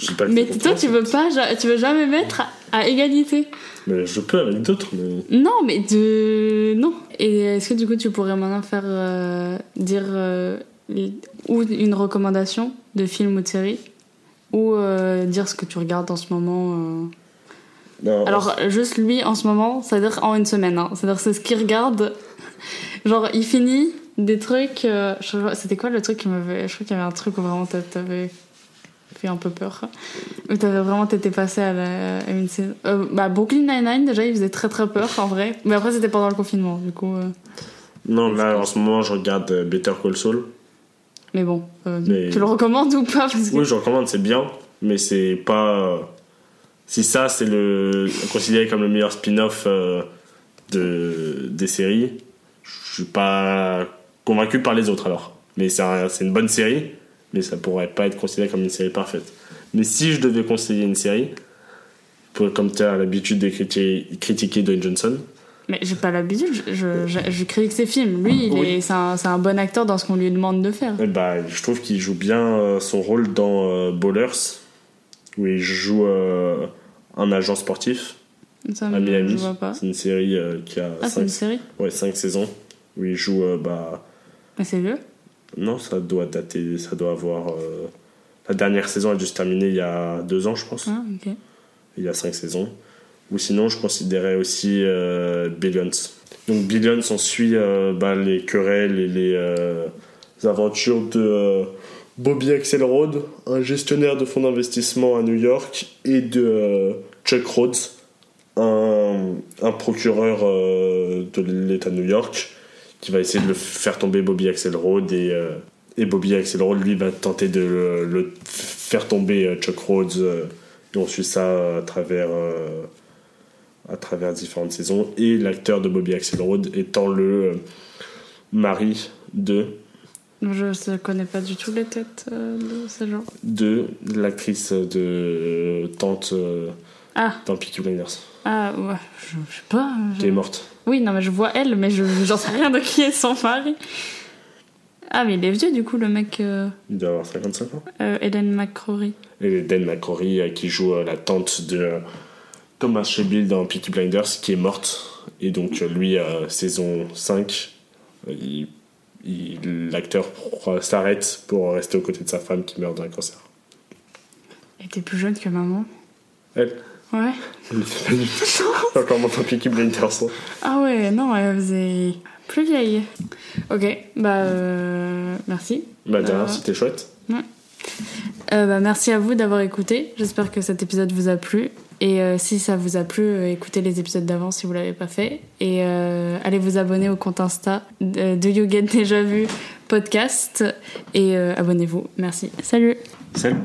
S2: Je sais pas
S1: Mais toi, tu veux pas, tu veux jamais mettre à, égalité.
S2: Mais je peux avec d'autres, mais.
S1: Non, mais de non. Et est-ce que du coup, tu pourrais maintenant faire euh, dire euh, ou une recommandation de film ou de série, ou euh, dire ce que tu regardes en ce moment.
S2: Non,
S1: Alors juste lui en ce moment, c'est-à-dire en une semaine. Hein. C'est-à-dire c'est ce qu'il regarde. Genre il finit des trucs. euh, C'était quoi le truc qui m'avait. Je crois qu'il y avait un truc où vraiment t'a- t'avais fait un peu peur. Où t'avais vraiment été passé à, la, à une saison. Euh, bah Brooklyn Nine-Nine déjà il faisait très très peur en vrai. Mais après c'était pendant le confinement du coup. euh.
S2: non, là en ce moment je regarde euh, Better Call Saul.
S1: Mais bon,
S2: Mais-
S1: tu le recommandes ou pas parce que...
S2: Oui, je recommande, c'est bien, mais c'est pas. Si ça, c'est le considéré comme le meilleur spin-off de, des séries, je suis pas convaincu par les autres alors. Mais c'est un- c'est une bonne série, mais ça pourrait pas être considéré comme une série parfaite. Mais si je devais conseiller une série, pour- comme tu as l'habitude de critiquer, critiquer Dwayne Johnson,
S1: Mais j'ai pas l'habitude, je, je, je, je critique ses films. Lui, il
S2: Oui.
S1: est, c'est, un, bon acteur dans ce qu'on lui demande de faire.
S2: bah, je trouve qu'il joue bien euh, son rôle dans euh, Ballers, où il joue euh, un agent sportif.
S1: Ça,
S2: à Miami. C'est une série euh, qui a
S1: Ah, c'est
S2: 5
S1: une série
S2: ouais, cinq saisons où il joue. euh, bah,
S1: Mais c'est vieux?
S2: Non, ça doit dater, ça doit avoir. euh, la dernière saison a juste terminé il y a deux ans, je pense.
S1: Ah, ok.
S2: Il y a cinq saisons. Ou sinon, je considérais aussi euh, Billions. Donc, Billions, on suit bah, les querelles et les aventures de Bobby Axelrod, un gestionnaire de fonds d'investissement à New York, et de Chuck Rhodes, un, un procureur euh, de l'État de New York, qui va essayer de le faire tomber Bobby Axelrod. Et, euh, et Bobby Axelrod, lui, va tenter de le, le faire tomber euh, Chuck Rhodes. et on suit ça à travers, à travers différentes saisons. Et l'acteur de Bobby Axelrod étant le mari de,
S1: Je ne connais pas du tout les têtes euh, de ces gens.
S2: de l'actrice de euh, Tante euh,
S1: Ah,
S2: dans Peaky Blinders,
S1: ah ouais, je, je sais pas. je-
S2: est morte.
S1: Oui, non, mais je vois elle, mais je j'en sais rien de qui est son mari. Ah, mais il est vieux du coup, le mec euh,
S2: Il doit avoir 55 ans.
S1: euh, Eden McCrory.
S2: Et Dan McCrory, euh, qui joue euh, la tante de Thomas Shelby dans Peaky Blinders, qui est morte. Et donc, lui, saison 5, euh, il il- l'acteur s'arrête pour rester aux côtés de sa femme qui meurt d'un cancer.
S1: Elle était plus jeune que maman.
S2: Elle,
S1: Ouais.
S2: elle était pas *laughs* du tout. Encore moins tant Blinders. hein.
S1: Ah ouais, non, elle faisait plus vieille. Ok, bah euh, merci.
S2: Bah, derrière,
S1: Euh,
S2: c'était chouette.
S1: Euh, bah, merci à vous d'avoir écouté. J'espère que cet épisode vous a plu. Et euh, si ça vous a plu, euh, écoutez les épisodes d'avant si vous l'avez pas fait. Et euh, allez vous abonner au compte Insta de, de You Get Déjà Vu podcast. Et euh, abonnez-vous. Merci. Salut
S2: Salut.